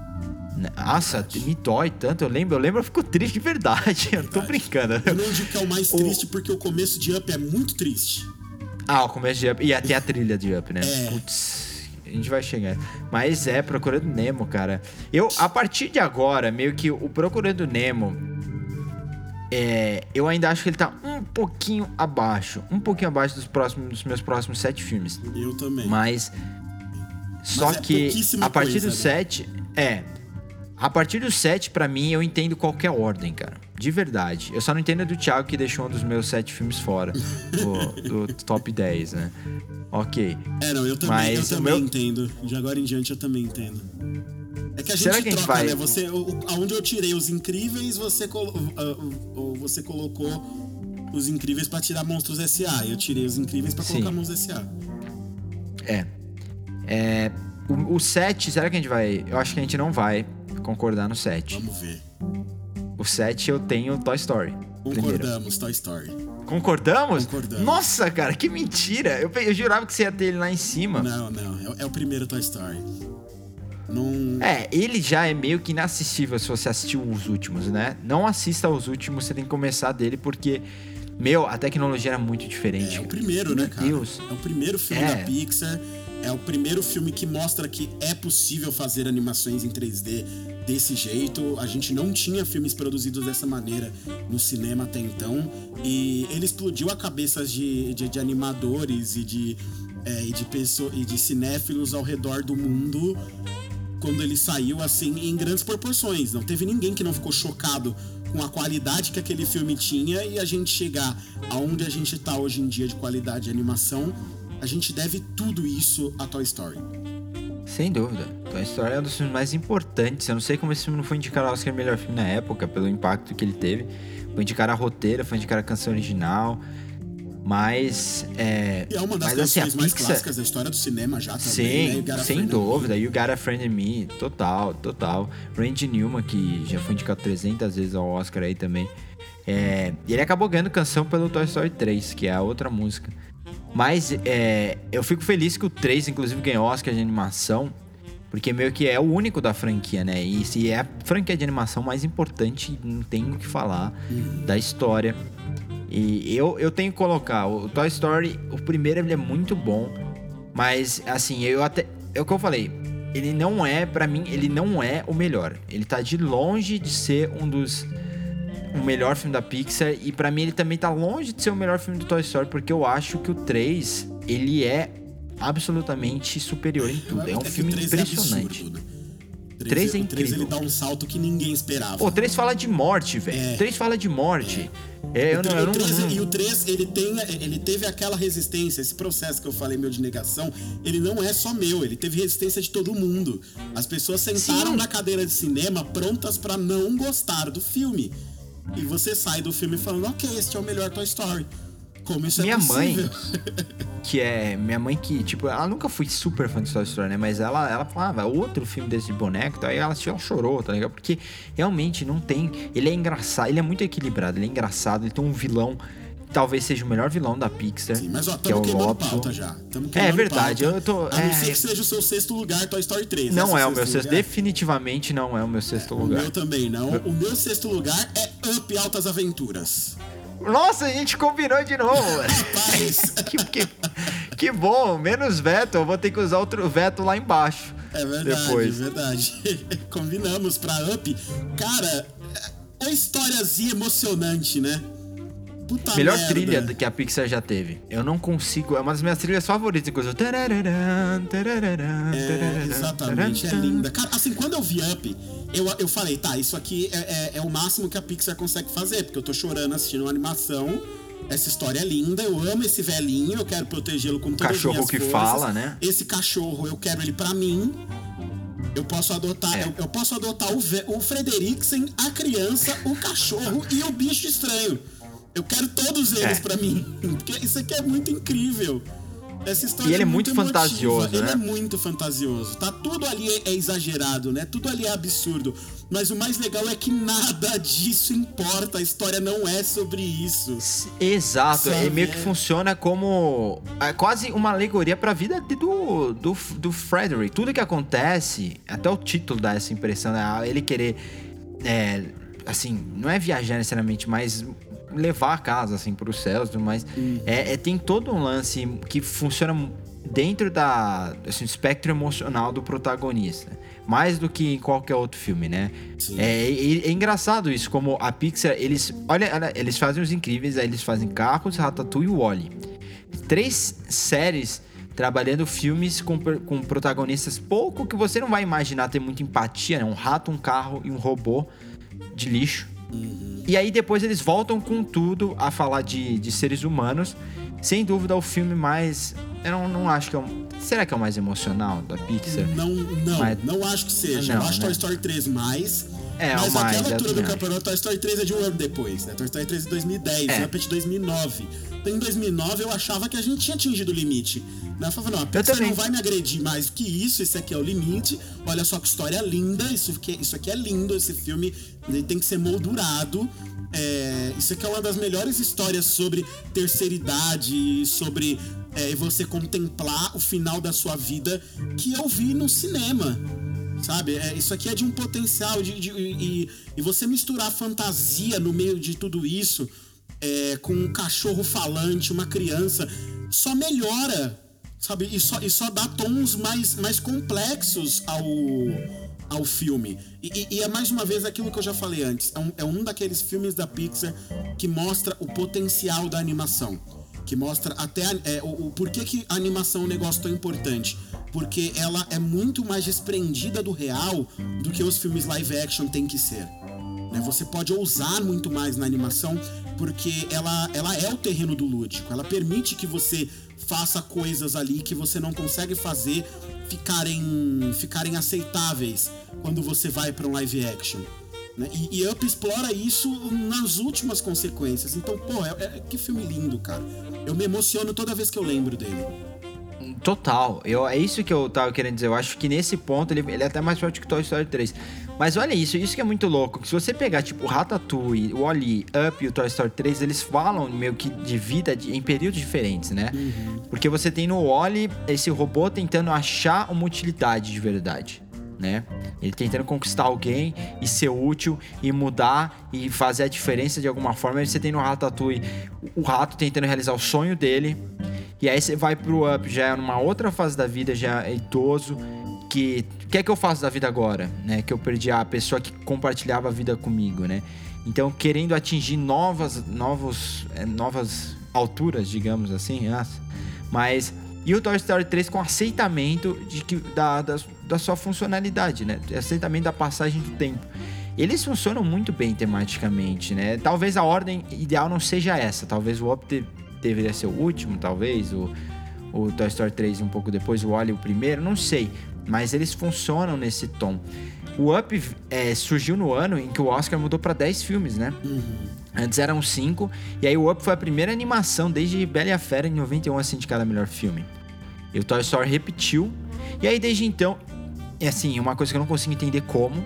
Nossa, me dói tanto, eu lembro, eu lembro, eu fico triste de verdade. <laughs> Eu não tô brincando. Eu não digo que é o mais <laughs> triste porque o começo de Up é muito triste. Ah, o começo de Up. E até a trilha de Up, né? É. Putz, a gente vai chegar. Mas é, Procurando Nemo, cara. Eu, a partir de agora, meio que o Procurando Nemo. É, eu ainda acho que ele tá um pouquinho abaixo. Um pouquinho abaixo dos, próximos, dos meus próximos sete filmes. Eu também. Mas. Só é que a partir coisa, do né? 7. É. A partir do 7, pra mim, eu entendo qualquer ordem, cara. De verdade. Eu só não entendo do Thiago que deixou um dos meus sete filmes fora. <laughs> do, do top 10, né? Ok. É, não, eu também, eu Mas o também meu- entendo. De agora em diante eu também entendo. É que a gente Será que a gente troca, vai- né? Você, aonde eu tirei os incríveis, você, colo- você colocou os incríveis pra tirar Monstros S.A. Eu tirei os incríveis pra Sim. colocar Monstros S.A. É. É. O, o 7, será que a gente vai. Eu acho que a gente não vai concordar no 7. Vamos ver. O 7 eu tenho Toy Story. Primeiro. Concordamos, Toy Story. Concordamos? Concordamos. Nossa, cara, que mentira. Eu, eu jurava que você ia ter ele lá em cima. Não, não, é, o- é o primeiro Toy Story. Não. É, ele já é meio que inassistível se você assistiu os últimos, né? Não assista aos últimos, você tem que começar dele porque, meu, a tecnologia era muito diferente. É o primeiro, né, Meu cara? Deus. É o primeiro filme É. da Pixar. É o primeiro filme que mostra que é possível fazer animações em 3D desse jeito. A gente não tinha filmes produzidos dessa maneira no cinema até então. E ele explodiu a cabeça de, de, de animadores e de, é, e, de pessoa, e de cinéfilos ao redor do mundo quando ele saiu assim em grandes proporções. Não teve ninguém que não ficou chocado com a qualidade que aquele filme tinha e a gente chegar aonde a gente tá hoje em dia de qualidade de animação, a gente deve tudo isso a Toy Story. Sem dúvida. Toy Story é um dos filmes mais importantes. Eu não sei como esse filme não foi indicado ao Oscar melhor filme na época, pelo impacto que ele teve. Foi indicar a roteira, foi indicar a canção original. Mas. É, E é uma das mas, assim, a canções mais Pixar- clássicas da história do cinema já também, né? Sim, a sem dúvida. Me. You Got a Friend in Me, total, total. Randy Newman, que já foi indicado 300 vezes ao Oscar aí também. É, e ele acabou ganhando canção pelo Toy Story 3, que é a outra música. Mas é, eu fico feliz que o 3, inclusive, ganhou Oscar de animação. Porque meio que é o único da franquia, né? E se é a franquia de animação mais importante, não tem o que falar da história. E eu, eu tenho que colocar, o Toy Story, o primeiro ele é muito bom, mas assim, eu até. É o que eu falei. Ele não é, pra mim, ele não é o melhor. Ele tá de longe de ser um dos. O melhor filme da Pixar. E pra mim ele também tá longe de ser o melhor filme do Toy Story, porque eu acho que o 3, ele é absolutamente superior em tudo. É um o filme 3 impressionante. é o três, incrível. ele dá um salto que ninguém esperava. Pô, o 3 fala de morte, velho. É. O 3 fala de morte. É, eu O não, tre- eu o não, três- não- E o 3, ele, tem, ele teve aquela resistência, esse processo que eu falei meu de negação, ele não é só meu, ele teve resistência de todo mundo. As pessoas sentaram Sim. na cadeira de cinema prontas pra não gostar do filme. E você sai do filme falando, ok, este é o melhor Toy Story. Como isso Minha é possível? mãe, <laughs> que é minha mãe que, tipo, ela nunca foi super fã de Toy Story, né? Mas ela, ela falava, outro filme desse de boneco, aí ela, assistiu, ela chorou, tá ligado? Porque realmente não tem. Ele é engraçado, ele é muito equilibrado, ele é engraçado, ele tem um vilão. Talvez seja o melhor vilão da Pixar. Sim, mas ó, que é o Lopso. pauta já. É verdade, pauta. eu tô- A não é, ser é- que seja o seu sexto lugar, Toy Story 3. Não é o meu sexto, lugar? definitivamente não é o meu sexto O lugar. meu também não. O meu sexto lugar é Up Altas Aventuras. Nossa, a gente combinou de novo, velho. <laughs> Rapaz, <laughs> que, que, que bom, menos veto, eu vou ter que usar outro veto lá embaixo. É verdade, Depois. verdade. <laughs> Combinamos pra Up. Cara, é uma historiazinha emocionante, né? Puta Melhor merda. trilha que a Pixar já teve. Eu não consigo. É uma das minhas trilhas favoritas. Inclusive. É, exatamente, é linda. Cara, assim, quando eu vi Up, eu, eu falei, tá, isso aqui é, é, é o máximo que a Pixar consegue fazer, porque eu tô chorando assistindo uma animação. Essa história é linda, eu amo esse velhinho, eu quero protegê-lo com todas Cachorro as minhas que forças. fala, né? Esse cachorro, eu quero ele pra mim. Eu posso adotar, É. eu, eu posso adotar o, o Frederiksen, a criança, o cachorro e o bicho estranho. Eu quero todos eles É. pra mim, <laughs> porque isso aqui é muito incrível. Essa história E ele é muito emotiva. fantasioso, Ele né? é muito fantasioso. Tá tudo ali é, é exagerado, né? Tudo ali é absurdo. Mas o mais legal é que nada <laughs> disso importa. A história não é sobre isso. Exato, Sabe, é meio que é. funciona como é quase uma alegoria pra vida de- do, do, do Frederick. Tudo que acontece, até o título dá essa impressão, né? Ah, Ele querer, é, assim, não é viajar necessariamente, mas levar a casa, assim, pros céus e tudo mais. É, é- tem todo um lance que funciona dentro da, assim, do espectro emocional do protagonista. Mais do que em qualquer outro filme, né? É, é- é engraçado isso, como a Pixar, eles. Olha, olha, eles fazem os incríveis, aí eles fazem Carros, Ratatouille e Wally. Três séries trabalhando filmes com, com protagonistas pouco que você não vai imaginar ter muita empatia, né? Um rato, um carro e um robô de lixo. E aí depois eles voltam com tudo a falar de, de seres humanos. Sem dúvida, o filme mais. Eu não, não acho que é um. Será que é o mais emocional da Pixar? Não, não, Mas- não acho que seja. Não, eu acho né? Toy Story 3 mais. É, mas mais, aquela altura do campeonato, Toy Story 3 é de um ano depois, né? Toy Story 3 de 2010, É. De 2009. Então, em 2009 eu achava que a gente tinha atingido o limite. Né? Eu falava, não, a Pixar não vai me agredir mais do que isso, esse aqui é o limite. Olha só que história linda, isso aqui, isso aqui é lindo, esse filme tem que ser moldurado. É, isso aqui é uma das melhores histórias sobre terceira idade, sobre é, você contemplar o final da sua vida que eu vi no cinema. Sabe? É, isso aqui é de um potencial de, de- e, e você misturar fantasia no meio de tudo isso é, com um cachorro falante, uma criança, só melhora, sabe? E só, e só dá tons mais, mais complexos ao, ao filme. E, e- é mais uma vez aquilo que eu já falei antes: é um, é um daqueles filmes da Pixar que mostra o potencial da animação que mostra até é, o, o porquê que a animação é um negócio tão importante. Porque ela é muito mais desprendida do real do que os filmes live action têm que ser. né? Você pode ousar muito mais na animação porque ela, ela é o terreno do lúdico. Ela permite que você faça coisas ali que você não consegue fazer ficarem, ficarem aceitáveis quando você vai para um live action. Né? E, e Up explora isso nas últimas consequências. Então, pô, é, é- que filme lindo, cara. Eu me emociono toda vez que eu lembro dele. Total. Eu, é isso que eu tava querendo dizer. Eu acho que nesse ponto ele, ele é até mais forte que Toy Story 3. Mas olha isso, isso que é muito louco. Que se você pegar, tipo, o Ratatouille, o Wall-E, Up e o Toy Story 3, eles falam meio que de vida de- em períodos diferentes, né? Porque você tem no Wall-E esse robô tentando achar uma utilidade de verdade. Né? Ele tentando conquistar alguém e ser útil e mudar e fazer a diferença de alguma forma. Aí você tem no Ratatouille o rato tentando realizar o sonho dele. E aí você vai pro Up, já é numa outra fase da vida, já é idoso, que o que é que eu faço da vida agora, né? Que eu perdi a pessoa que compartilhava a vida comigo, né? Então, querendo atingir novas, novos, é, novas alturas, digamos assim, nossa. mas e o Toy Story 3 com aceitamento de que da, da, da sua funcionalidade, né? Aceitamento da passagem do tempo. Eles funcionam muito bem tematicamente, né? Talvez a ordem ideal não seja essa. Talvez o Up de- deveria ser o último, talvez. O, o Toy Story 3 um pouco depois, o Wally o primeiro, não sei. Mas eles funcionam nesse tom. O Up é, surgiu no ano em que o Oscar mudou para 10 filmes, né? Antes eram 5. E aí o Up foi a primeira animação desde Bela e a Fera em 91 a ser indicada a melhor filme. E o Toy Story repetiu. E aí desde então, é assim, uma coisa que eu não consigo entender como.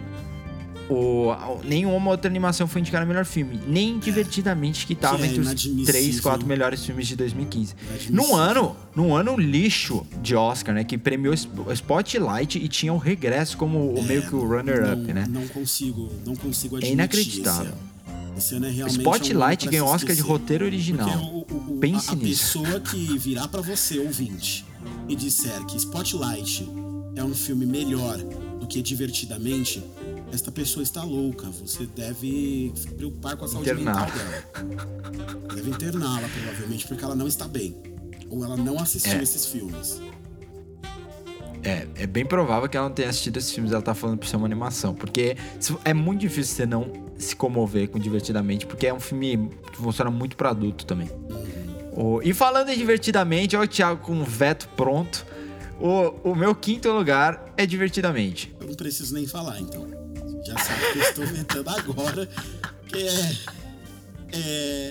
O, nenhuma outra animação foi indicada a melhor filme. Nem divertidamente que tava é entre os. 3, 4 melhores filmes de 2015. Inadmissível. Num ano, num ano lixo de Oscar, né? Que premiou o Spotlight e tinha o regresso como o meio que o runner-up, né? Não consigo, não consigo É admitir inacreditável. Esse ano, é realmente Spotlight um ganhou Oscar de roteiro original. Porque o, o- o- Pense a, a nisso. pessoa que virar pra você, ouvinte, e disser que Spotlight é um filme melhor do que Divertidamente, esta pessoa está louca, você deve se preocupar com a saúde Internar. mental dela. Deve interná-la, provavelmente, porque ela não está bem. Ou ela não assistiu É. esses filmes. É, é bem provável que ela não tenha assistido esses filmes, ela tá falando por ser uma animação. Porque é muito difícil você não se comover com Divertidamente, porque é um filme que funciona muito pra adulto também. O- e falando em Divertidamente, olha o Thiago com o veto pronto. O, o meu quinto lugar é Divertidamente. Eu não preciso nem falar, então. Já sabe que eu estou vetando agora. Que é. É.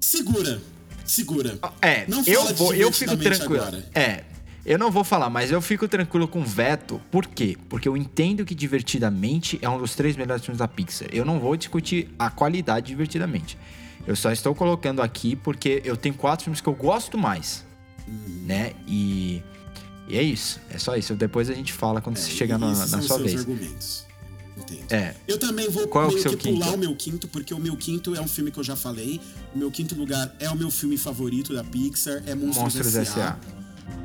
Segura. Segura. É, Não eu vou, eu fico tranquilo. agora. É, eu não vou falar, mas eu fico tranquilo com o veto. Por quê? Porque eu entendo que Divertidamente é um dos três melhores filmes da Pixar. Eu não vou discutir a qualidade de Divertidamente. Eu só estou colocando aqui porque eu tenho quatro filmes que eu gosto mais, né? E, e é isso. É só isso. Depois a gente fala quando você chegar na, É, na sua vez. argumentos. Entendo. É. Eu também vou Qual é o meio que pular quinto? o meu quinto, porque o meu quinto é um filme que eu já falei. O meu quinto lugar é o meu filme favorito da Pixar, é Monstros, Monstros S.A.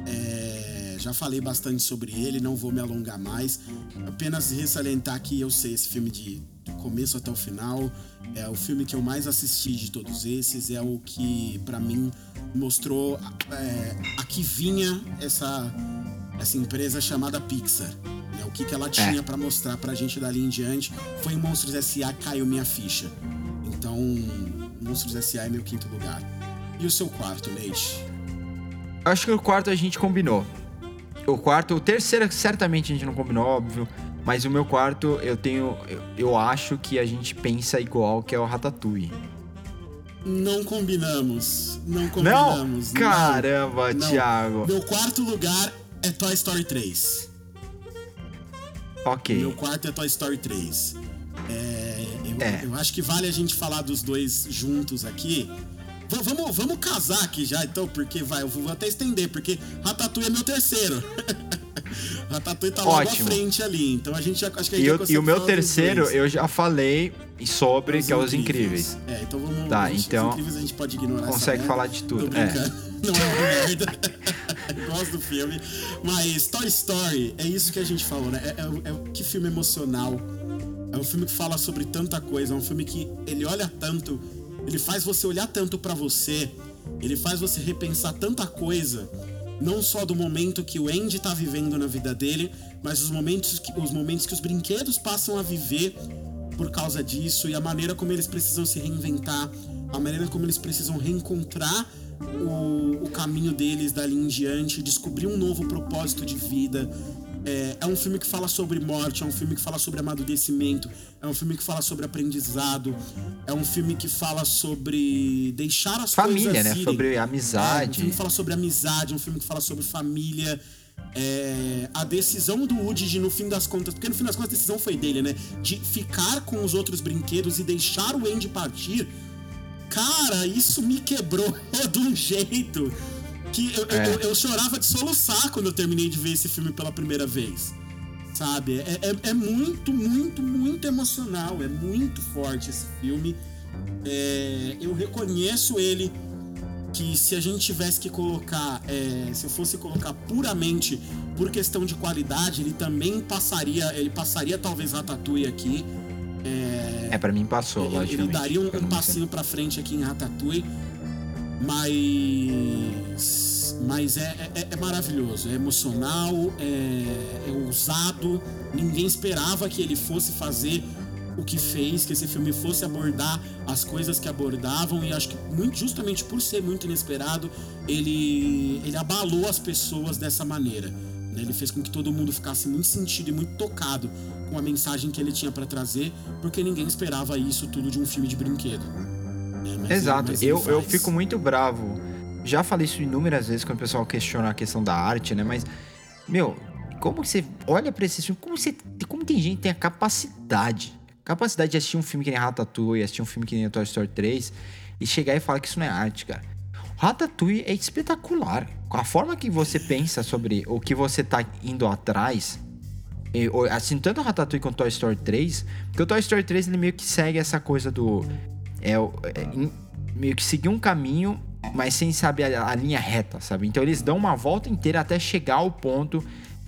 É, já falei bastante sobre ele, não vou me alongar mais. Apenas ressaltar que eu sei esse filme de do começo até o final. É o filme que eu mais assisti de todos esses. É o que, pra mim, mostrou é, a que vinha essa, essa empresa chamada Pixar. né? O que, que ela tinha pra mostrar pra gente dali em diante. Foi em Monstros S.A. caiu minha ficha. Então, Monstros S.A. é meu quinto lugar. E o seu quarto, Leite? Acho que o quarto a gente combinou. O quarto, o terceiro certamente a gente não combinou, óbvio. Mas o meu quarto, eu tenho. Eu, eu acho que a gente pensa igual, que é o Ratatouille. Não combinamos. Não Não? combinamos. Caramba, Não. Thiago. Meu quarto lugar é Toy Story 3. Ok. Meu quarto é Toy Story 3. É, eu, É. eu acho que vale a gente falar dos dois juntos aqui. Vamos, vamos casar aqui já, então, porque vai, eu vou até estender, porque Ratatouille é meu terceiro. <laughs> Ratatouille tá logo Ótimo. à frente ali, então a gente já acho que a gente E, consegue e o meu terceiro, eu já falei sobre, que é Os Incríveis. É, então vamos. Tá, gente- então, Os Incríveis a gente pode ignorar consegue falar de tudo, é. <laughs> Não é uma merda. <laughs> Gosto do filme. Mas Toy Story, é isso que a gente falou, né? É, é, é- que filme emocional. É um filme que fala sobre tanta coisa. É um filme que ele olha tanto. Ele faz você olhar tanto pra você. Ele faz você repensar tanta coisa. Não só do momento que o Andy tá vivendo na vida dele, mas os momentos que os, momentos que os brinquedos passam a viver por causa disso e a maneira como eles precisam se reinventar, a maneira como eles precisam reencontrar o, o caminho deles dali em diante, descobrir um novo propósito de vida. É, é um filme que fala sobre morte, é um filme que fala sobre amadurecimento, é um filme que fala sobre aprendizado, é um filme que fala sobre deixar as Família, coisas né? irem. Sobre É, um amizade. filme que fala sobre amizade, um filme que fala sobre família. É, a decisão do Woody de, no fim das contas, porque no fim das contas a decisão foi dele, né? De ficar com os outros brinquedos e deixar o Andy partir. Cara, isso me quebrou <laughs> de um jeito que eu, É. eu- eu chorava de soluçar quando eu terminei de ver esse filme pela primeira vez. Sabe? É, é- é muito, muito, muito emocional. É muito forte esse filme. É, eu reconheço ele que se a gente tivesse que colocar, é, se eu fosse colocar puramente por questão de qualidade, ele também passaria, ele passaria talvez Ratatouille aqui. É, É, pra mim passou, ele, ele logicamente. daria um, um passinho pra frente aqui em Ratatouille, mas mas é, é, é maravilhoso, é emocional, é, é ousado. Ninguém esperava que ele fosse fazer o que fez, que esse filme fosse abordar as coisas que abordavam e acho que muito justamente por ser muito inesperado, ele ele abalou as pessoas dessa maneira. né? Ele fez com que todo mundo ficasse muito sentido e muito tocado com a mensagem que ele tinha pra trazer, porque ninguém esperava isso tudo de um filme de brinquedo. Exato, eu, eu fico muito bravo. Já falei isso inúmeras vezes quando o pessoal questiona a questão da arte, né? Mas, meu, como que você olha pra esse filme? Como, você, como tem gente que tem a capacidade, capacidade de assistir um filme que nem Ratatouille, assistir um filme que nem Toy Story 3 e chegar e falar que isso não é arte, cara. Ratatouille é espetacular. A forma que você pensa sobre o que você tá indo atrás, e, assim, tanto Ratatouille quanto o Toy Story 3, porque o Toy Story 3 ele meio que segue essa coisa do. É, é, meio que seguir um caminho, mas sem saber a, a linha reta, sabe? Então eles dão uma volta inteira até chegar ao ponto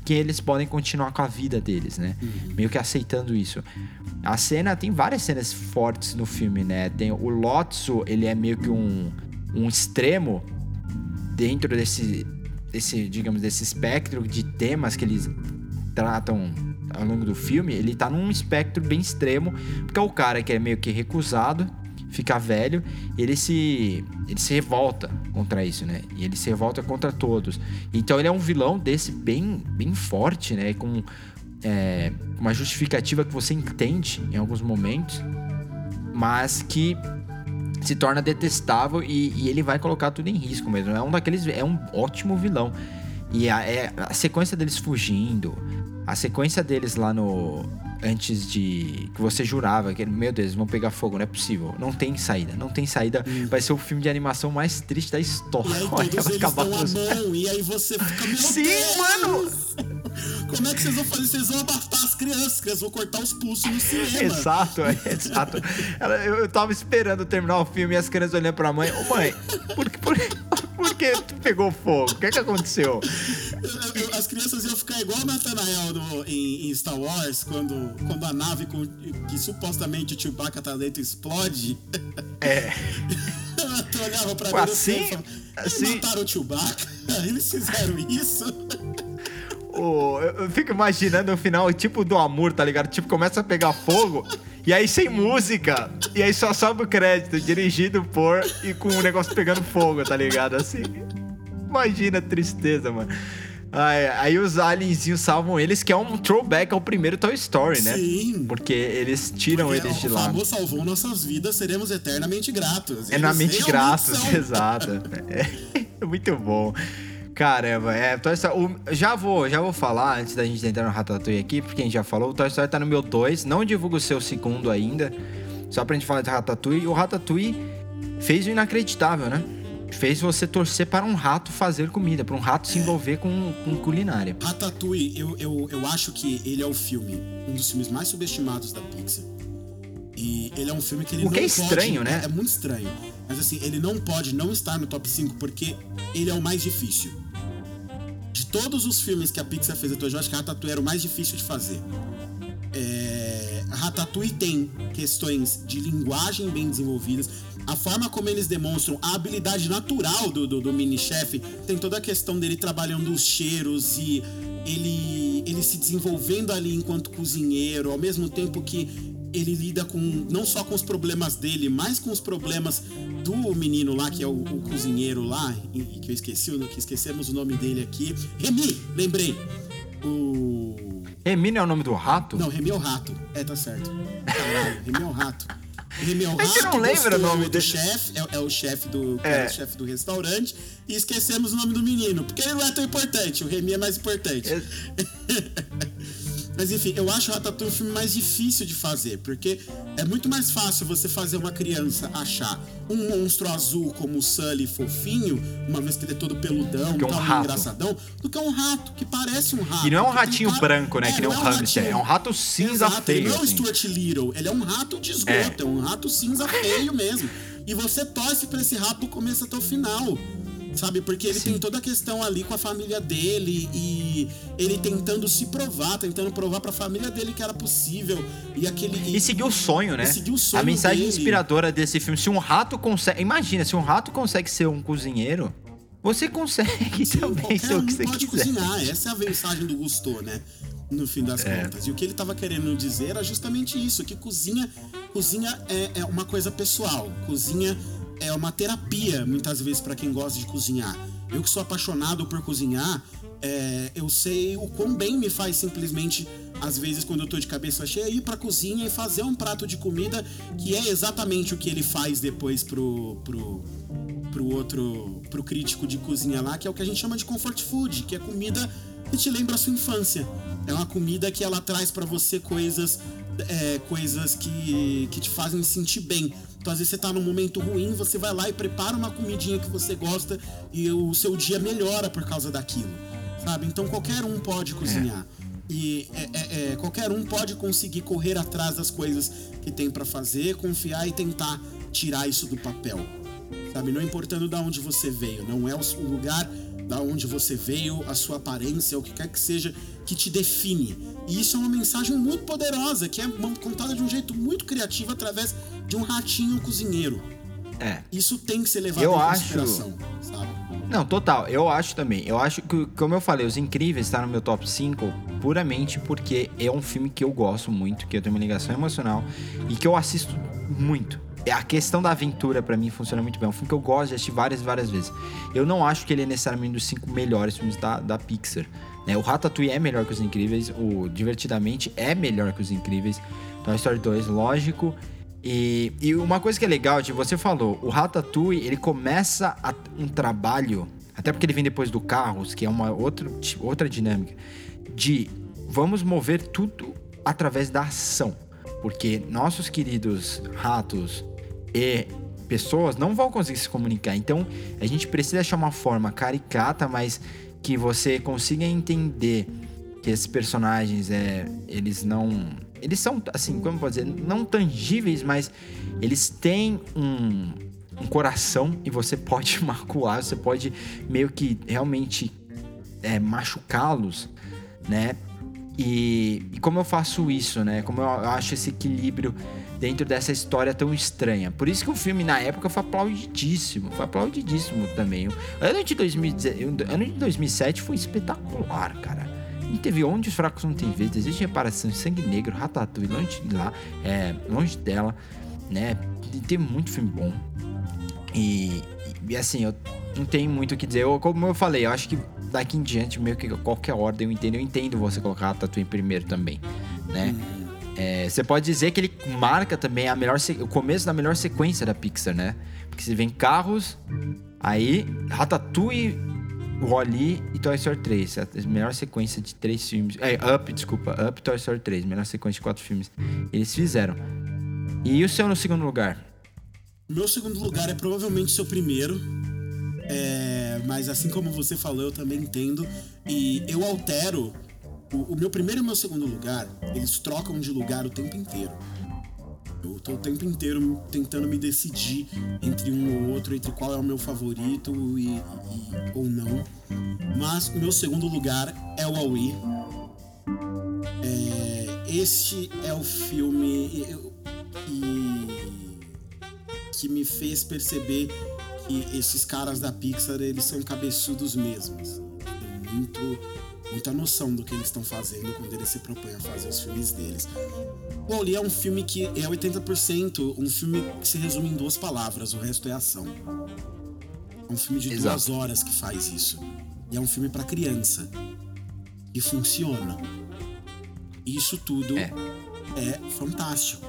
que eles podem continuar com a vida deles, né? Meio que aceitando isso. A cena tem várias cenas fortes no filme, né? Tem o Lotso, ele é meio que um, um extremo dentro desse, desse, digamos, desse espectro de temas que eles tratam ao longo do filme. Ele tá num espectro bem extremo, porque é o cara que é meio que recusado, fica velho, ele se ele se revolta contra isso, né? E ele se revolta contra todos. Então ele é um vilão desse bem bem forte, né? Com é, uma justificativa que você entende em alguns momentos, mas que se torna detestável e, e ele vai colocar tudo em risco mesmo. É um daqueles é um ótimo vilão. E a, é, a sequência deles fugindo, a sequência deles lá no. Antes de. Que você jurava que, meu Deus, vão pegar fogo, não é possível. Não tem saída, não tem saída. Vai ser o filme de animação mais triste da história. E aí <laughs> Olha, todos vai eles acabar com os- e aí você fica, Sim, Deus! mano! Como é que vocês vão fazer? Vocês vão matar as crianças, que eles vão cortar os pulsos no cinema. Exato, é, exato. Ela- eu, eu tava esperando terminar o filme e as crianças olhando pra mãe. Ô mãe, por, que- por, por que pegou fogo? O que que aconteceu? Eu- eu- As crianças iam ficar igual o Nathanael no- em, em Star Wars, quando, quando a nave com, que supostamente o Chewbacca tá dentro explode. É. tu <laughs> olhava pra Pô, mim assim- e falava, assim- mataram o Chewbacca? <laughs> Eles fizeram isso? Ô, eu, fico imaginando o final, tipo do amor, tá ligado? Tipo, começa a pegar fogo, e aí sem música, e aí só sobe o crédito, dirigido por e com o negócio pegando fogo, tá ligado? Assim. Imagina a tristeza, mano. Aí, aí os alienzinhos salvam eles, que é um throwback ao primeiro Toy Story, né? Sim. Porque eles tiram Porque eles de o lá. famoso salvou nossas vidas, seremos eternamente gratos. Eternamente gratos, <laughs> exato. É, muito bom. Caramba, é, Toy Story, o- já vou, já vou falar antes da gente entrar no Ratatouille aqui, porque a gente já falou, o Toy Story tá no meu 2, não divulgo o seu segundo ainda, só pra gente falar de Ratatouille. O Ratatouille fez o inacreditável, né? Fez você torcer para um rato fazer comida, para um rato se envolver com, com culinária. Ratatouille, eu, eu, eu acho que ele é o filme, um dos filmes mais subestimados da Pixar. E ele é um filme que ele O que não é estranho, pode, né? É, é muito estranho. Mas assim, ele não pode não estar no top 5 porque ele é o mais difícil. De todos os filmes que a Pixar fez até hoje, eu acho que Ratatouille era o mais difícil de fazer. É, Ratatouille tem questões de linguagem bem desenvolvidas. A forma como eles demonstram a habilidade natural do, do, do mini-chefe tem toda a questão dele trabalhando os cheiros e ele, ele se desenvolvendo ali enquanto cozinheiro, ao mesmo tempo que ele lida com não só com os problemas dele, mas com os problemas do menino lá, que é o, o cozinheiro lá, e, que eu esqueci, o- que esquecemos o nome dele aqui. Remy, lembrei. O. Emílio é o nome do rato? Não, Remy é o rato. É, tá certo. Caralho, Remy é o rato. Remy é o É rato. que eu não gostou o nome do chefe, é, é o chefe do, É. chefe do restaurante, e esquecemos o nome do menino, porque ele não é tão importante, o Remy é mais importante. <laughs> Mas enfim, eu acho o Ratatouille o filme mais difícil de fazer, porque é muito mais fácil você fazer uma criança achar um monstro azul como o Sully fofinho, uma vez que ele é todo peludão, Que é um tal, engraçadão, do que um rato, que parece um rato. E não é um ratinho cara- branco, né? É, que nem um não hamster. É um rato cinza Exato, ele feio. não é um assim. Stuart Little, ele é um rato de esgoto, é, um rato cinza feio mesmo. E você torce pra esse rato do começo até o final. Sabe, porque ele Sim. tem toda a questão ali com a família dele e ele tentando se provar, tentando provar pra família dele que era possível. E aquele. E seguir o sonho, né? O sonho a mensagem dele. inspiradora desse filme. Se um rato consegue. Imagina, se um rato consegue ser um cozinheiro, você consegue também Qualquer ser o que você pode quiser. cozinhar. Essa é a mensagem do Gusto, né? No fim das É. contas. E o que ele tava querendo dizer era justamente isso: que cozinha, cozinha é, é uma coisa pessoal. Cozinha é uma terapia, muitas vezes, para quem gosta de cozinhar. Eu que sou apaixonado por cozinhar, é, eu sei o quão bem me faz simplesmente, às vezes, quando eu tô de cabeça cheia, ir pra cozinha e fazer um prato de comida que é exatamente o que ele faz depois pro, pro, pro outro, pro crítico de cozinha lá, que é o que a gente chama de comfort food, que é comida que te lembra a sua infância. É uma comida que ela traz pra você coisas, é, coisas que, que te fazem sentir bem. Então, às vezes você tá num momento ruim, você vai lá e prepara uma comidinha que você gosta e o seu dia melhora por causa daquilo, sabe? Então, qualquer um pode cozinhar. E é, é, é, qualquer um pode conseguir correr atrás das coisas que tem pra fazer, confiar e tentar tirar isso do papel sabe? Não importando de onde você veio, não é o o lugar da onde você veio, a sua aparência, o que quer que seja que te define. E isso é uma mensagem muito poderosa, que é contada de um jeito muito criativo através de um ratinho cozinheiro. É. Isso tem que ser levado Eu em acho- consideração, sabe? Não, total. Eu acho também. Eu acho que, como eu falei, Os Incríveis está no meu top 5 puramente porque é um filme que eu gosto muito, que eu tenho uma ligação emocional e que eu assisto muito. É, A questão da aventura, pra mim, funciona muito bem. É um filme que eu gosto de assistir várias várias vezes. Eu não acho que ele é necessariamente um dos cinco melhores filmes da, da Pixar. né? O Ratatouille é melhor que Os Incríveis, o Divertidamente é melhor que Os Incríveis, Toy Story 2, lógico. E, e uma coisa que é legal, de você falou, o Ratatouille, ele começa a- um trabalho, até porque ele vem depois do Carros, que é uma outra, outra dinâmica, de vamos mover tudo através da ação. Porque nossos queridos ratos e pessoas não vão conseguir se comunicar. Então, a gente precisa achar uma forma caricata, mas que você consiga entender que esses personagens, é, eles não... Eles são, assim, como eu posso dizer, não tangíveis, mas eles têm um, um coração e você pode <laughs> macular, você pode meio que realmente é, machucá-los, né? E, e como eu faço isso, né? Como eu acho esse equilíbrio dentro dessa história tão estranha. Por isso que o filme na época foi aplaudidíssimo, foi aplaudidíssimo também. O ano de, 2010, o ano de 2007 foi espetacular, cara. Não teve onde os fracos não têm vez, desejo de reparação, sangue negro, ratatouille, longe de lá, é, longe dela, né? Tem muito filme bom. E, e, assim, eu não tenho muito o que dizer. Eu, como eu falei, eu acho que daqui em diante, meio que qualquer ordem eu entendo. Eu entendo você colocar a em primeiro também, né? É, você pode dizer que ele marca também a melhor o começo da melhor sequência da Pixar, né? Porque você vem carros, aí Ratatouille, Wall-E e Toy Story 3. A melhor sequência de três filmes. É, Up, desculpa. Up Toy Story 3. Melhor sequência de quatro filmes. Eles fizeram. E o seu no segundo lugar? Meu segundo lugar é provavelmente seu primeiro. É, mas assim como você falou, eu também entendo. E eu altero. O, o meu primeiro e o meu segundo lugar, eles trocam de lugar o tempo inteiro. Eu tô o tempo inteiro tentando me decidir entre um ou outro, entre qual é o meu favorito e, e- ou não. Mas o meu segundo lugar é o Aui. É, este é o filme que, que me fez perceber que esses caras da Pixar eles são cabeçudos mesmos. Tem muito, muita noção do que eles estão fazendo quando eles se propõem a fazer os filmes deles. O Wall-E é um filme que é 80% um filme que se resume em duas palavras, o resto é ação. É um filme de Exato. duas horas que faz isso. E é um filme pra criança. E funciona. E isso tudo É. é fantástico,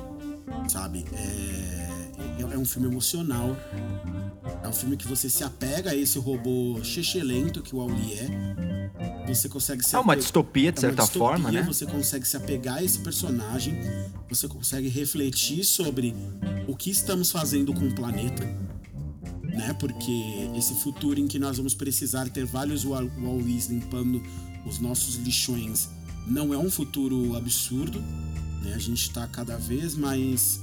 sabe? É, é, é um filme emocional. É um filme que você se apega a esse robô lento que o Auli é. Você consegue se É uma distopia, de é certa distopia, forma, né? Você consegue se apegar a esse personagem. Você consegue refletir sobre o que estamos fazendo com o planeta. Né? Porque esse futuro em que nós vamos precisar ter vários Wall- Wallis limpando os nossos lixões não é um futuro absurdo. Né? A gente está cada vez mais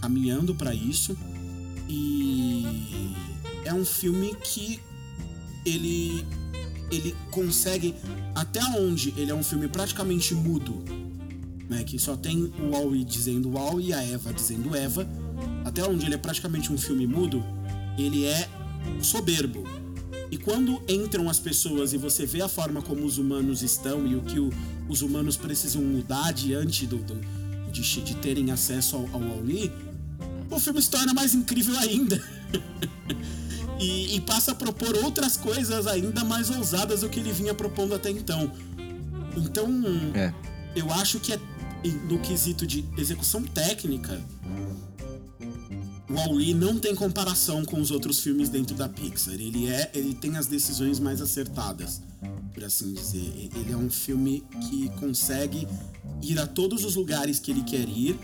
caminhando para isso. E é um filme que ele ele consegue até onde ele é um filme praticamente mudo, né, que só tem o Wall dizendo Wall e a Eva dizendo Eva, até onde ele é praticamente um filme mudo, ele é soberbo. E quando entram as pessoas e você vê a forma como os humanos estão e o que o- os humanos precisam mudar diante do, do- de, de terem acesso ao, ao Wall-E, o filme se torna mais incrível ainda. <laughs> e, e passa a propor outras coisas ainda mais ousadas do que ele vinha propondo até então. Então, É. eu acho que é no quesito de execução técnica, o Wall-E não tem comparação com os outros filmes dentro da Pixar. Ele é, ele tem as decisões mais acertadas, por assim dizer. Ele é um filme que consegue ir a todos os lugares que ele quer ir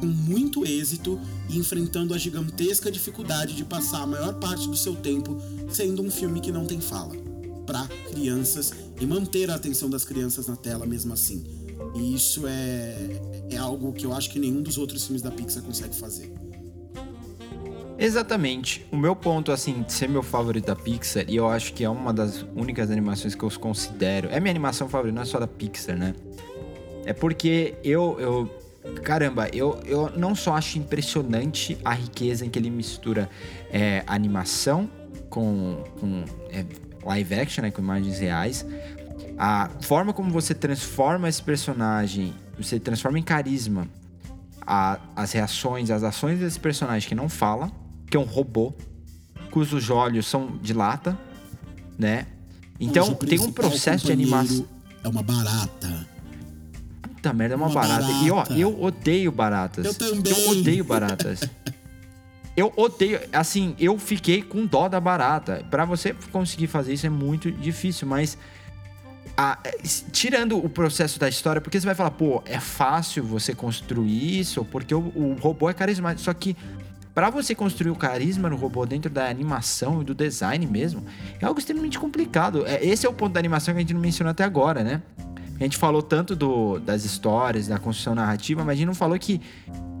com muito êxito e enfrentando a gigantesca dificuldade de passar a maior parte do seu tempo sendo um filme que não tem fala para crianças e manter a atenção das crianças na tela mesmo assim. E isso é, é algo que eu acho que nenhum dos outros filmes da Pixar consegue fazer. Exatamente. O meu ponto, assim, de ser meu favorito da Pixar, e eu acho que é uma das únicas animações que eu considero. É minha animação favorita, não é só da Pixar, né? É porque eu. eu caramba, eu, eu não só acho impressionante a riqueza em que ele mistura é, animação com, com é, live action, né, com imagens reais. A forma como você transforma esse personagem, você transforma em carisma a, as reações, as ações desse personagem que não fala, que é um robô, cujos olhos são de lata, né? Então tem um processo de animação. É uma barata. Puta merda, é uma, uma barata. barata. E ó, eu odeio baratas. Eu também. Eu odeio baratas. <laughs> eu odeio, assim, eu fiquei com dó da barata. Para você conseguir fazer isso é muito difícil, mas a, tirando o processo da história, porque você vai falar, pô, é fácil você construir isso, porque o, o robô é carismático. Só que para você construir o carisma no robô dentro da animação e do design mesmo, é algo extremamente complicado. É, esse é o ponto da animação que a gente não mencionou até agora, né? A gente falou tanto do, das histórias, da construção narrativa, mas a gente não falou que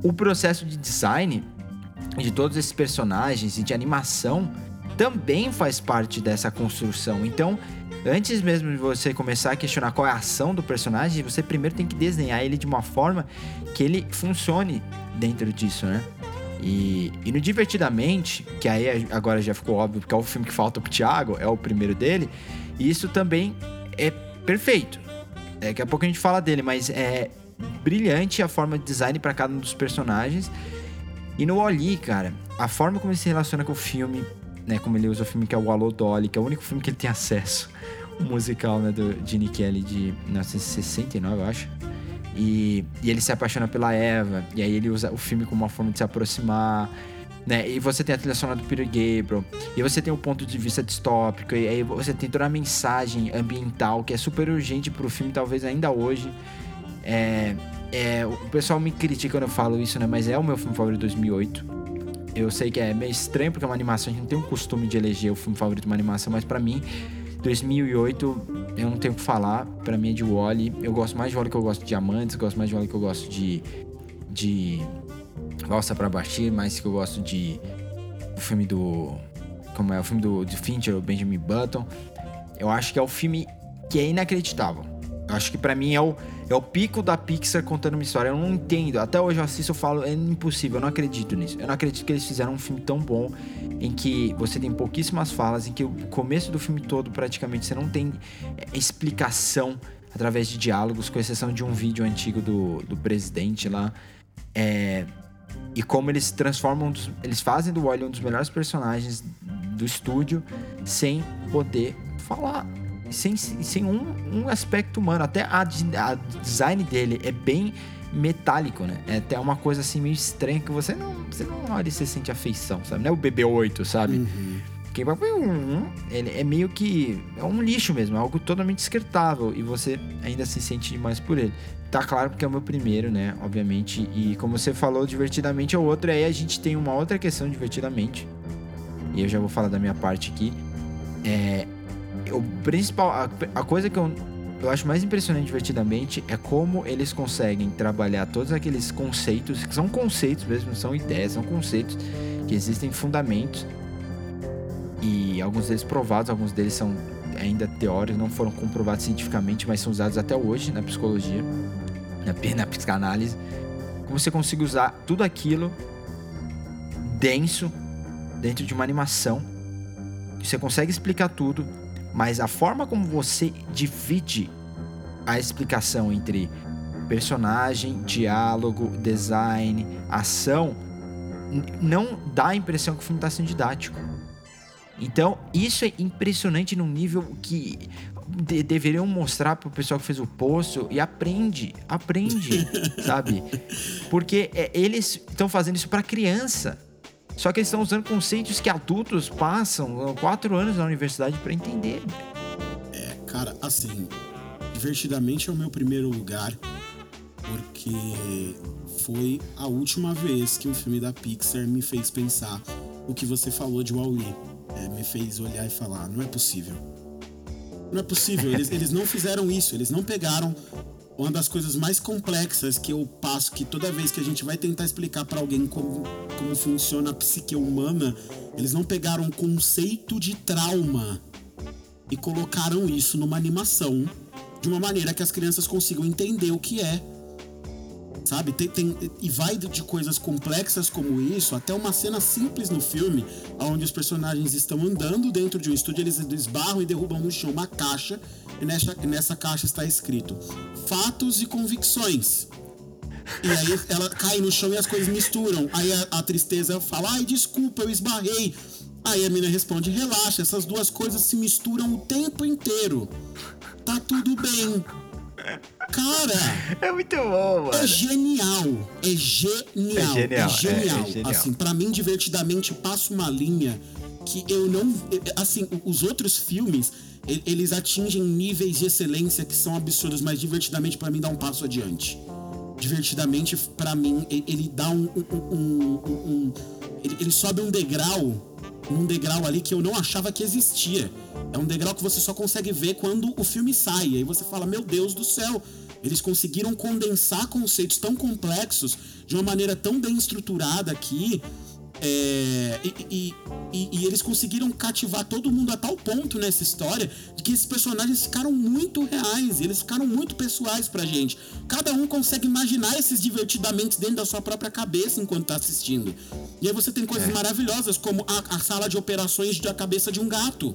o processo de design de todos esses personagens e de animação também faz parte dessa construção. Então, antes mesmo de você começar a questionar qual é a ação do personagem, você primeiro tem que desenhar ele de uma forma que ele funcione dentro disso, né? E, e no Divertidamente, que aí agora já ficou óbvio, porque é o filme que falta pro Thiago, é o primeiro dele, e isso também é perfeito. Daqui a pouco a gente fala dele, mas é brilhante a forma de design para cada um dos personagens. E no Oli, cara, a forma como ele se relaciona com o filme, né? Como ele usa o filme que é o Alô Dolly, que é o único filme que ele tem acesso. <laughs> O musical, né? Do Gene Kelly de 1969, eu acho. E, e ele se apaixona pela Eva. E aí ele usa o filme como uma forma de se aproximar. Né? E você tem a trilha sonora do Peter Gabriel, e você tem o ponto de vista distópico, e aí você tem toda a mensagem ambiental que é super urgente pro filme, talvez ainda hoje. É, é, o pessoal me critica quando eu falo isso, né? Mas é o meu filme favorito de 2008. Eu sei que é meio estranho porque é uma animação, a gente não tem o costume de eleger o filme favorito de uma animação, mas para mim 2008, eu não tenho o que falar. Pra mim é de Wally. Eu gosto mais de Wally que eu gosto de Diamantes. Gosto mais de Wally que eu gosto de. De. Valsa pra Bashir. Mais que eu gosto de. O filme do. Como é? O filme do, de Fincher, o Benjamin Button. Eu acho que é o filme que é inacreditável. Eu acho que para mim é o, é o pico da Pixar contando uma história. Eu não entendo. Até hoje eu assisto e falo, é impossível, eu não acredito nisso. Eu não acredito que eles fizeram um filme tão bom em que você tem pouquíssimas falas, em que o começo do filme todo praticamente você não tem é, explicação através de diálogos, com exceção de um vídeo antigo do, do presidente lá. É, e como eles transformam, eles fazem do Wally um dos melhores personagens do estúdio sem poder falar sem, sem um, um aspecto humano. Até a, a design dele é bem metálico, né? É até uma coisa assim meio estranha que você não, você não olha e você sente afeição, sabe? Não é o BB-8, sabe? Uhum. Quem vai ele é meio que é um lixo mesmo, é algo totalmente descartável e você ainda se sente demais por ele. Tá claro porque é o meu primeiro, né? Obviamente, e como você falou, divertidamente é o outro. Aí a gente tem uma outra questão divertidamente. E eu já vou falar da minha parte aqui. É, o principal, a, a coisa que eu, eu acho mais impressionante divertidamente é como eles conseguem trabalhar todos aqueles conceitos, que são conceitos mesmo, são ideias, são conceitos que existem fundamentos e alguns deles provados, alguns deles são ainda teóricos, não foram comprovados cientificamente, mas são usados até hoje na psicologia, na, na psicanálise. Como você consegue usar tudo aquilo denso dentro de uma animação. Você consegue explicar tudo mas a forma como você divide a explicação entre personagem, diálogo, design, ação, não dá a impressão que o filme está sendo didático. Então, isso é impressionante num nível que de deveriam mostrar pro pessoal que fez o poço e aprende, aprende, <laughs> sabe? Porque é, eles estão fazendo isso para criança. Só que eles estão usando conceitos que adultos passam quatro anos na universidade para entender. É, cara, assim, divertidamente é o meu primeiro lugar, porque foi a última vez que um filme da Pixar me fez pensar o que você falou de Wall-E. É, me fez olhar e falar, não é possível. Não é possível, eles, eles não fizeram isso, eles não pegaram uma das coisas mais complexas que eu passo, que toda vez que a gente vai tentar explicar para alguém como, como funciona a psique humana, eles não pegaram o conceito de trauma e colocaram isso numa animação de uma maneira que as crianças consigam entender o que é. Sabe? Tem, tem, e vai de coisas complexas como isso até uma cena simples no filme, onde os personagens estão andando dentro de um estúdio, eles esbarram e derrubam no chão uma caixa, e nessa, nessa caixa está escrito fatos e convicções. E aí ela cai no chão e as coisas misturam. Aí a, a tristeza fala, ai, desculpa, eu esbarrei. Aí a menina responde, relaxa, essas duas coisas se misturam o tempo inteiro. Tá tudo bem. Cara, É muito bom, mano. é genial. É genial. É genial, é, genial. é genial. Assim, para mim, divertidamente passa uma linha que eu não. Assim, os outros filmes, eles atingem níveis de excelência que são absurdos, mas divertidamente, para mim, dá um passo adiante. Divertidamente, pra mim, ele dá um. um- um- um- um- ele, ele sobe um degrau. Um degrau ali que eu não achava que existia. É um degrau que você só consegue ver quando o filme sai. Aí você fala, meu Deus do céu, eles conseguiram condensar conceitos tão complexos de uma maneira tão bem estruturada aqui. É, e, e- e- eles conseguiram cativar todo mundo a tal ponto nessa história de que esses personagens ficaram muito reais, eles ficaram muito pessoais pra gente. Cada um consegue imaginar esses divertidamente dentro da sua própria cabeça enquanto tá assistindo. E aí você tem coisas maravilhosas, como a, a sala de operações da cabeça de um gato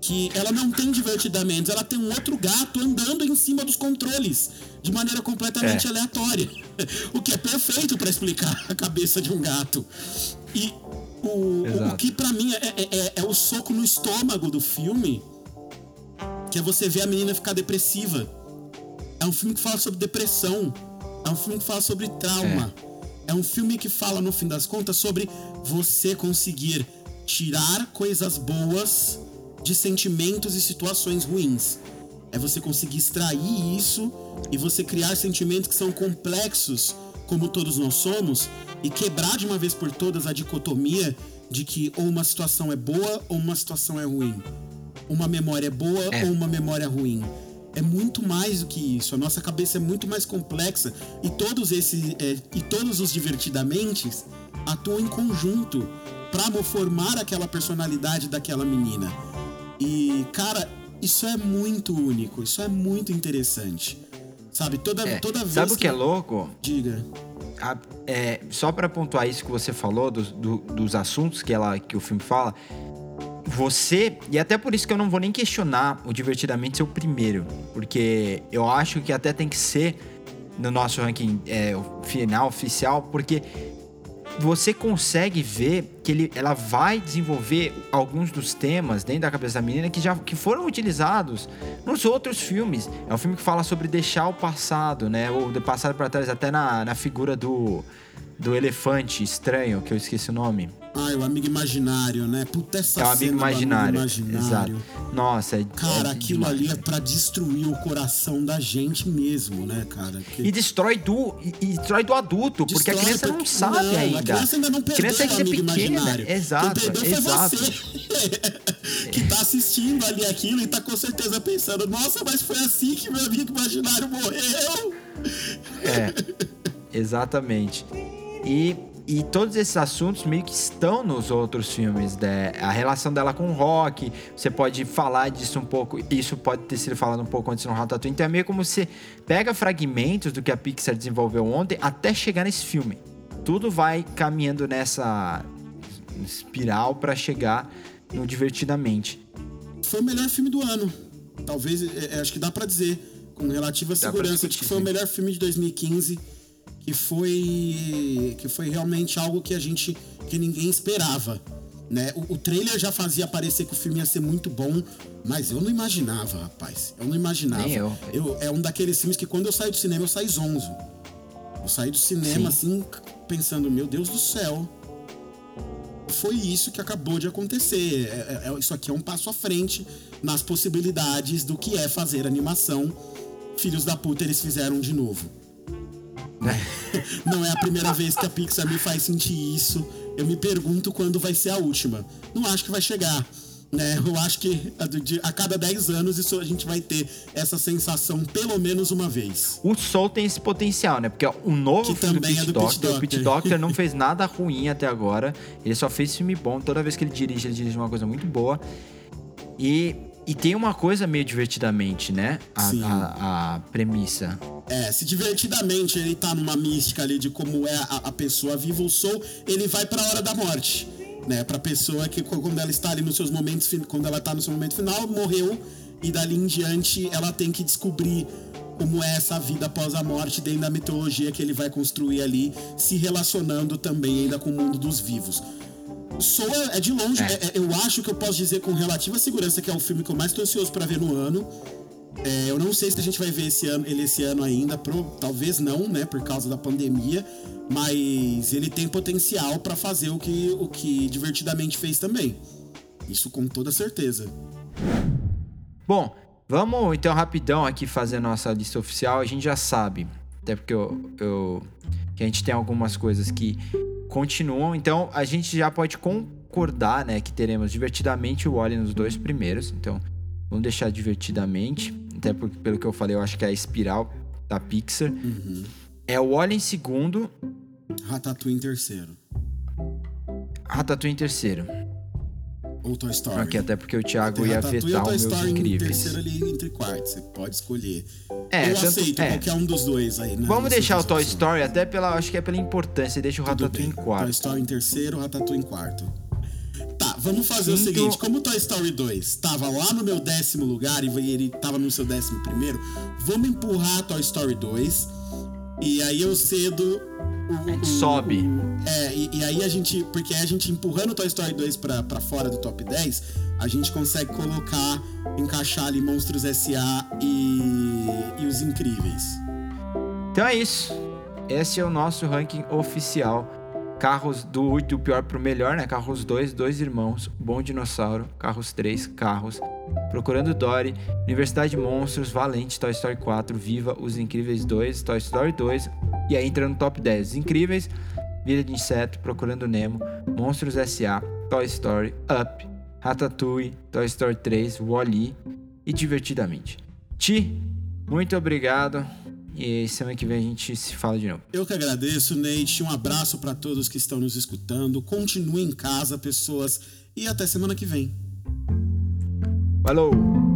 que ela não tem divertidamente, ela tem um outro gato andando em cima dos controles de maneira completamente É. aleatória. <laughs> O que é perfeito pra explicar a cabeça de um gato. E o, o, que pra mim é, é- é- é o soco no estômago do filme, que é você ver a menina ficar depressiva. É um filme que fala sobre depressão. É um filme que fala sobre trauma. É, um filme que fala, no fim das contas, sobre você conseguir tirar coisas boas de sentimentos e situações ruins. É você conseguir extrair isso e você criar sentimentos que são complexos, como todos nós somos, e quebrar de uma vez por todas a dicotomia de que ou uma situação é boa ou uma situação é ruim. Uma memória é boa É. ou uma memória ruim. É muito mais do que isso. A nossa cabeça é muito mais complexa e todos esses é, e todos os divertidamente atuam em conjunto para formar aquela personalidade daquela menina. E cara, isso é muito único. Isso é muito interessante. Sabe, toda É, toda vez Sabe o que é louco? diga. A- é, só pra pontuar isso que você falou, dos, do- dos assuntos que, ela, que o filme fala, você, e até por isso que eu não vou nem questionar o Divertidamente ser o primeiro, porque eu acho que até tem que ser no nosso ranking é, final oficial, porque você consegue ver que ele, ela vai desenvolver alguns dos temas dentro da cabeça da menina que já que foram utilizados nos outros filmes. É um filme que fala sobre deixar o passado, né? Ou de passado para trás, até na, na figura do, do elefante estranho, que eu esqueci o nome. Ah, o amigo imaginário, né? Puta essa É o amigo do imaginário. imaginário. Exato. Nossa, é, Cara, é aquilo demais. ali é pra destruir o coração da gente mesmo, né, cara? Que- E destrói do, e, destrói do adulto, porque a Destrói, criança não porque- sabe não, ainda. A criança ainda não perdeu criança o é amigo pequena. imaginário. Exato, Quem perdeu exato. foi você. <laughs> que tá assistindo ali aquilo e tá com certeza pensando, nossa, mas foi assim que meu amigo imaginário morreu. É, exatamente. E, e todos esses assuntos meio que estão nos outros filmes. Né? A relação dela com o rock, você pode falar disso um pouco. Isso pode ter sido falado um pouco antes no Ratatouille. Então é meio como você pega fragmentos do que a Pixar desenvolveu ontem até chegar nesse filme. Tudo vai caminhando nessa espiral para chegar no Divertidamente. Foi o melhor filme do ano. Talvez, é, é, acho que dá pra dizer, com relativa Dá segurança, de que foi o sim. melhor filme de 2015. Que foi. que foi realmente algo que a gente. que ninguém esperava. Né? O, o trailer já fazia parecer que o filme ia ser muito bom, mas eu não imaginava, rapaz. Eu não imaginava. Nem eu. é um daqueles filmes que quando eu saio do cinema, eu saio zonzo. Eu saí do cinema Sim. assim, pensando, meu Deus do céu. Foi isso que acabou de acontecer. É- é- é- isso aqui é um passo à frente nas possibilidades do que é fazer animação. Filhos da puta, eles fizeram de novo. <laughs> Não é a primeira vez que a Pixar me faz sentir isso. Eu me pergunto quando vai ser a última. Não acho que vai chegar. né? Eu acho que a, cada 10 anos isso a gente vai ter essa sensação pelo menos uma vez. O Soul tem esse potencial, né? Porque o novo Que filme do é do Pete Doctor, o Doctor. Doctor não <laughs> fez nada ruim até agora. Ele só fez filme bom. Toda vez que ele dirige, ele dirige uma coisa muito boa. E, e tem uma coisa meio divertidamente, né? A, a- a premissa. É, se divertidamente ele tá numa mística ali de como é a, a pessoa viva o soul, ele vai pra hora da morte. Né, pra pessoa que quando ela está ali nos seus momentos, quando ela tá no seu momento final, morreu, e dali em diante ela tem que descobrir como é essa vida após a morte dentro da mitologia que ele vai construir ali, se relacionando também ainda com o mundo dos vivos. Soul é, de longe, É. é- é- eu acho que eu posso dizer com relativa segurança que é o filme que eu mais tô ansioso pra ver no ano. É, eu não sei se a gente vai ver esse ano, ele esse ano ainda, pro- talvez não, né, por causa da pandemia, mas ele tem potencial pra fazer o que, o que divertidamente fez também. Isso com toda certeza. Bom, vamos então rapidão aqui fazer a nossa lista oficial. A gente já sabe, até porque eu, eu- que a gente tem algumas coisas que continuam. Então a gente já pode concordar, né, que teremos divertidamente o Wally nos dois primeiros. Então vamos deixar divertidamente, até porque pelo que eu falei, eu acho que é a espiral da Pixar. É o Wally em segundo, Ratatouille em terceiro. Ratatouille em terceiro. Ou Toy Story. Aqui, até porque o Thiago ia vetar os meus Story em incríveis. terceiro ali entre quartos. Você pode escolher. É, eu tanto- aceito é. qualquer um dos dois aí. né, Vamos deixar o Toy. Story até pela, acho que é pela importância, deixa o Tudo Ratatouille em quarto. Toy Story em terceiro, Ratatouille em quarto. Tá, vamos fazer o Quinto- seguinte: como Toy Story 2 tava lá no meu décimo lugar e ele tava no seu décimo primeiro, vamos empurrar Toy Story 2. E aí eu cedo. O, gente o- sobe. o- é, e, e aí a gente. Porque a gente empurrando Toy Story 2 pra, pra fora do top 10, a gente consegue colocar, encaixar ali Monstros S.A. e, e os Incríveis. Então é isso. Esse é o nosso ranking oficial. Carros do, do pior pro melhor, né? Carros 2, Dois Irmãos, Bom Dinossauro, Carros 3, Carros, Procurando Dory, Universidade de Monstros, Valente, Toy Story 4, Viva, Os Incríveis 2, Toy Story 2, e aí entra no top 10. Os Incríveis, Vida de Inseto, Procurando Nemo, Monstros S.A., Toy Story, Up, Ratatouille, Toy Story 3, Wall-E e Divertidamente. Ti, muito obrigado. E semana que vem a gente se fala de novo. Eu que agradeço, Nate. Um abraço pra todos que estão nos escutando. Continuem em casa, pessoas. E até semana que vem. Falou!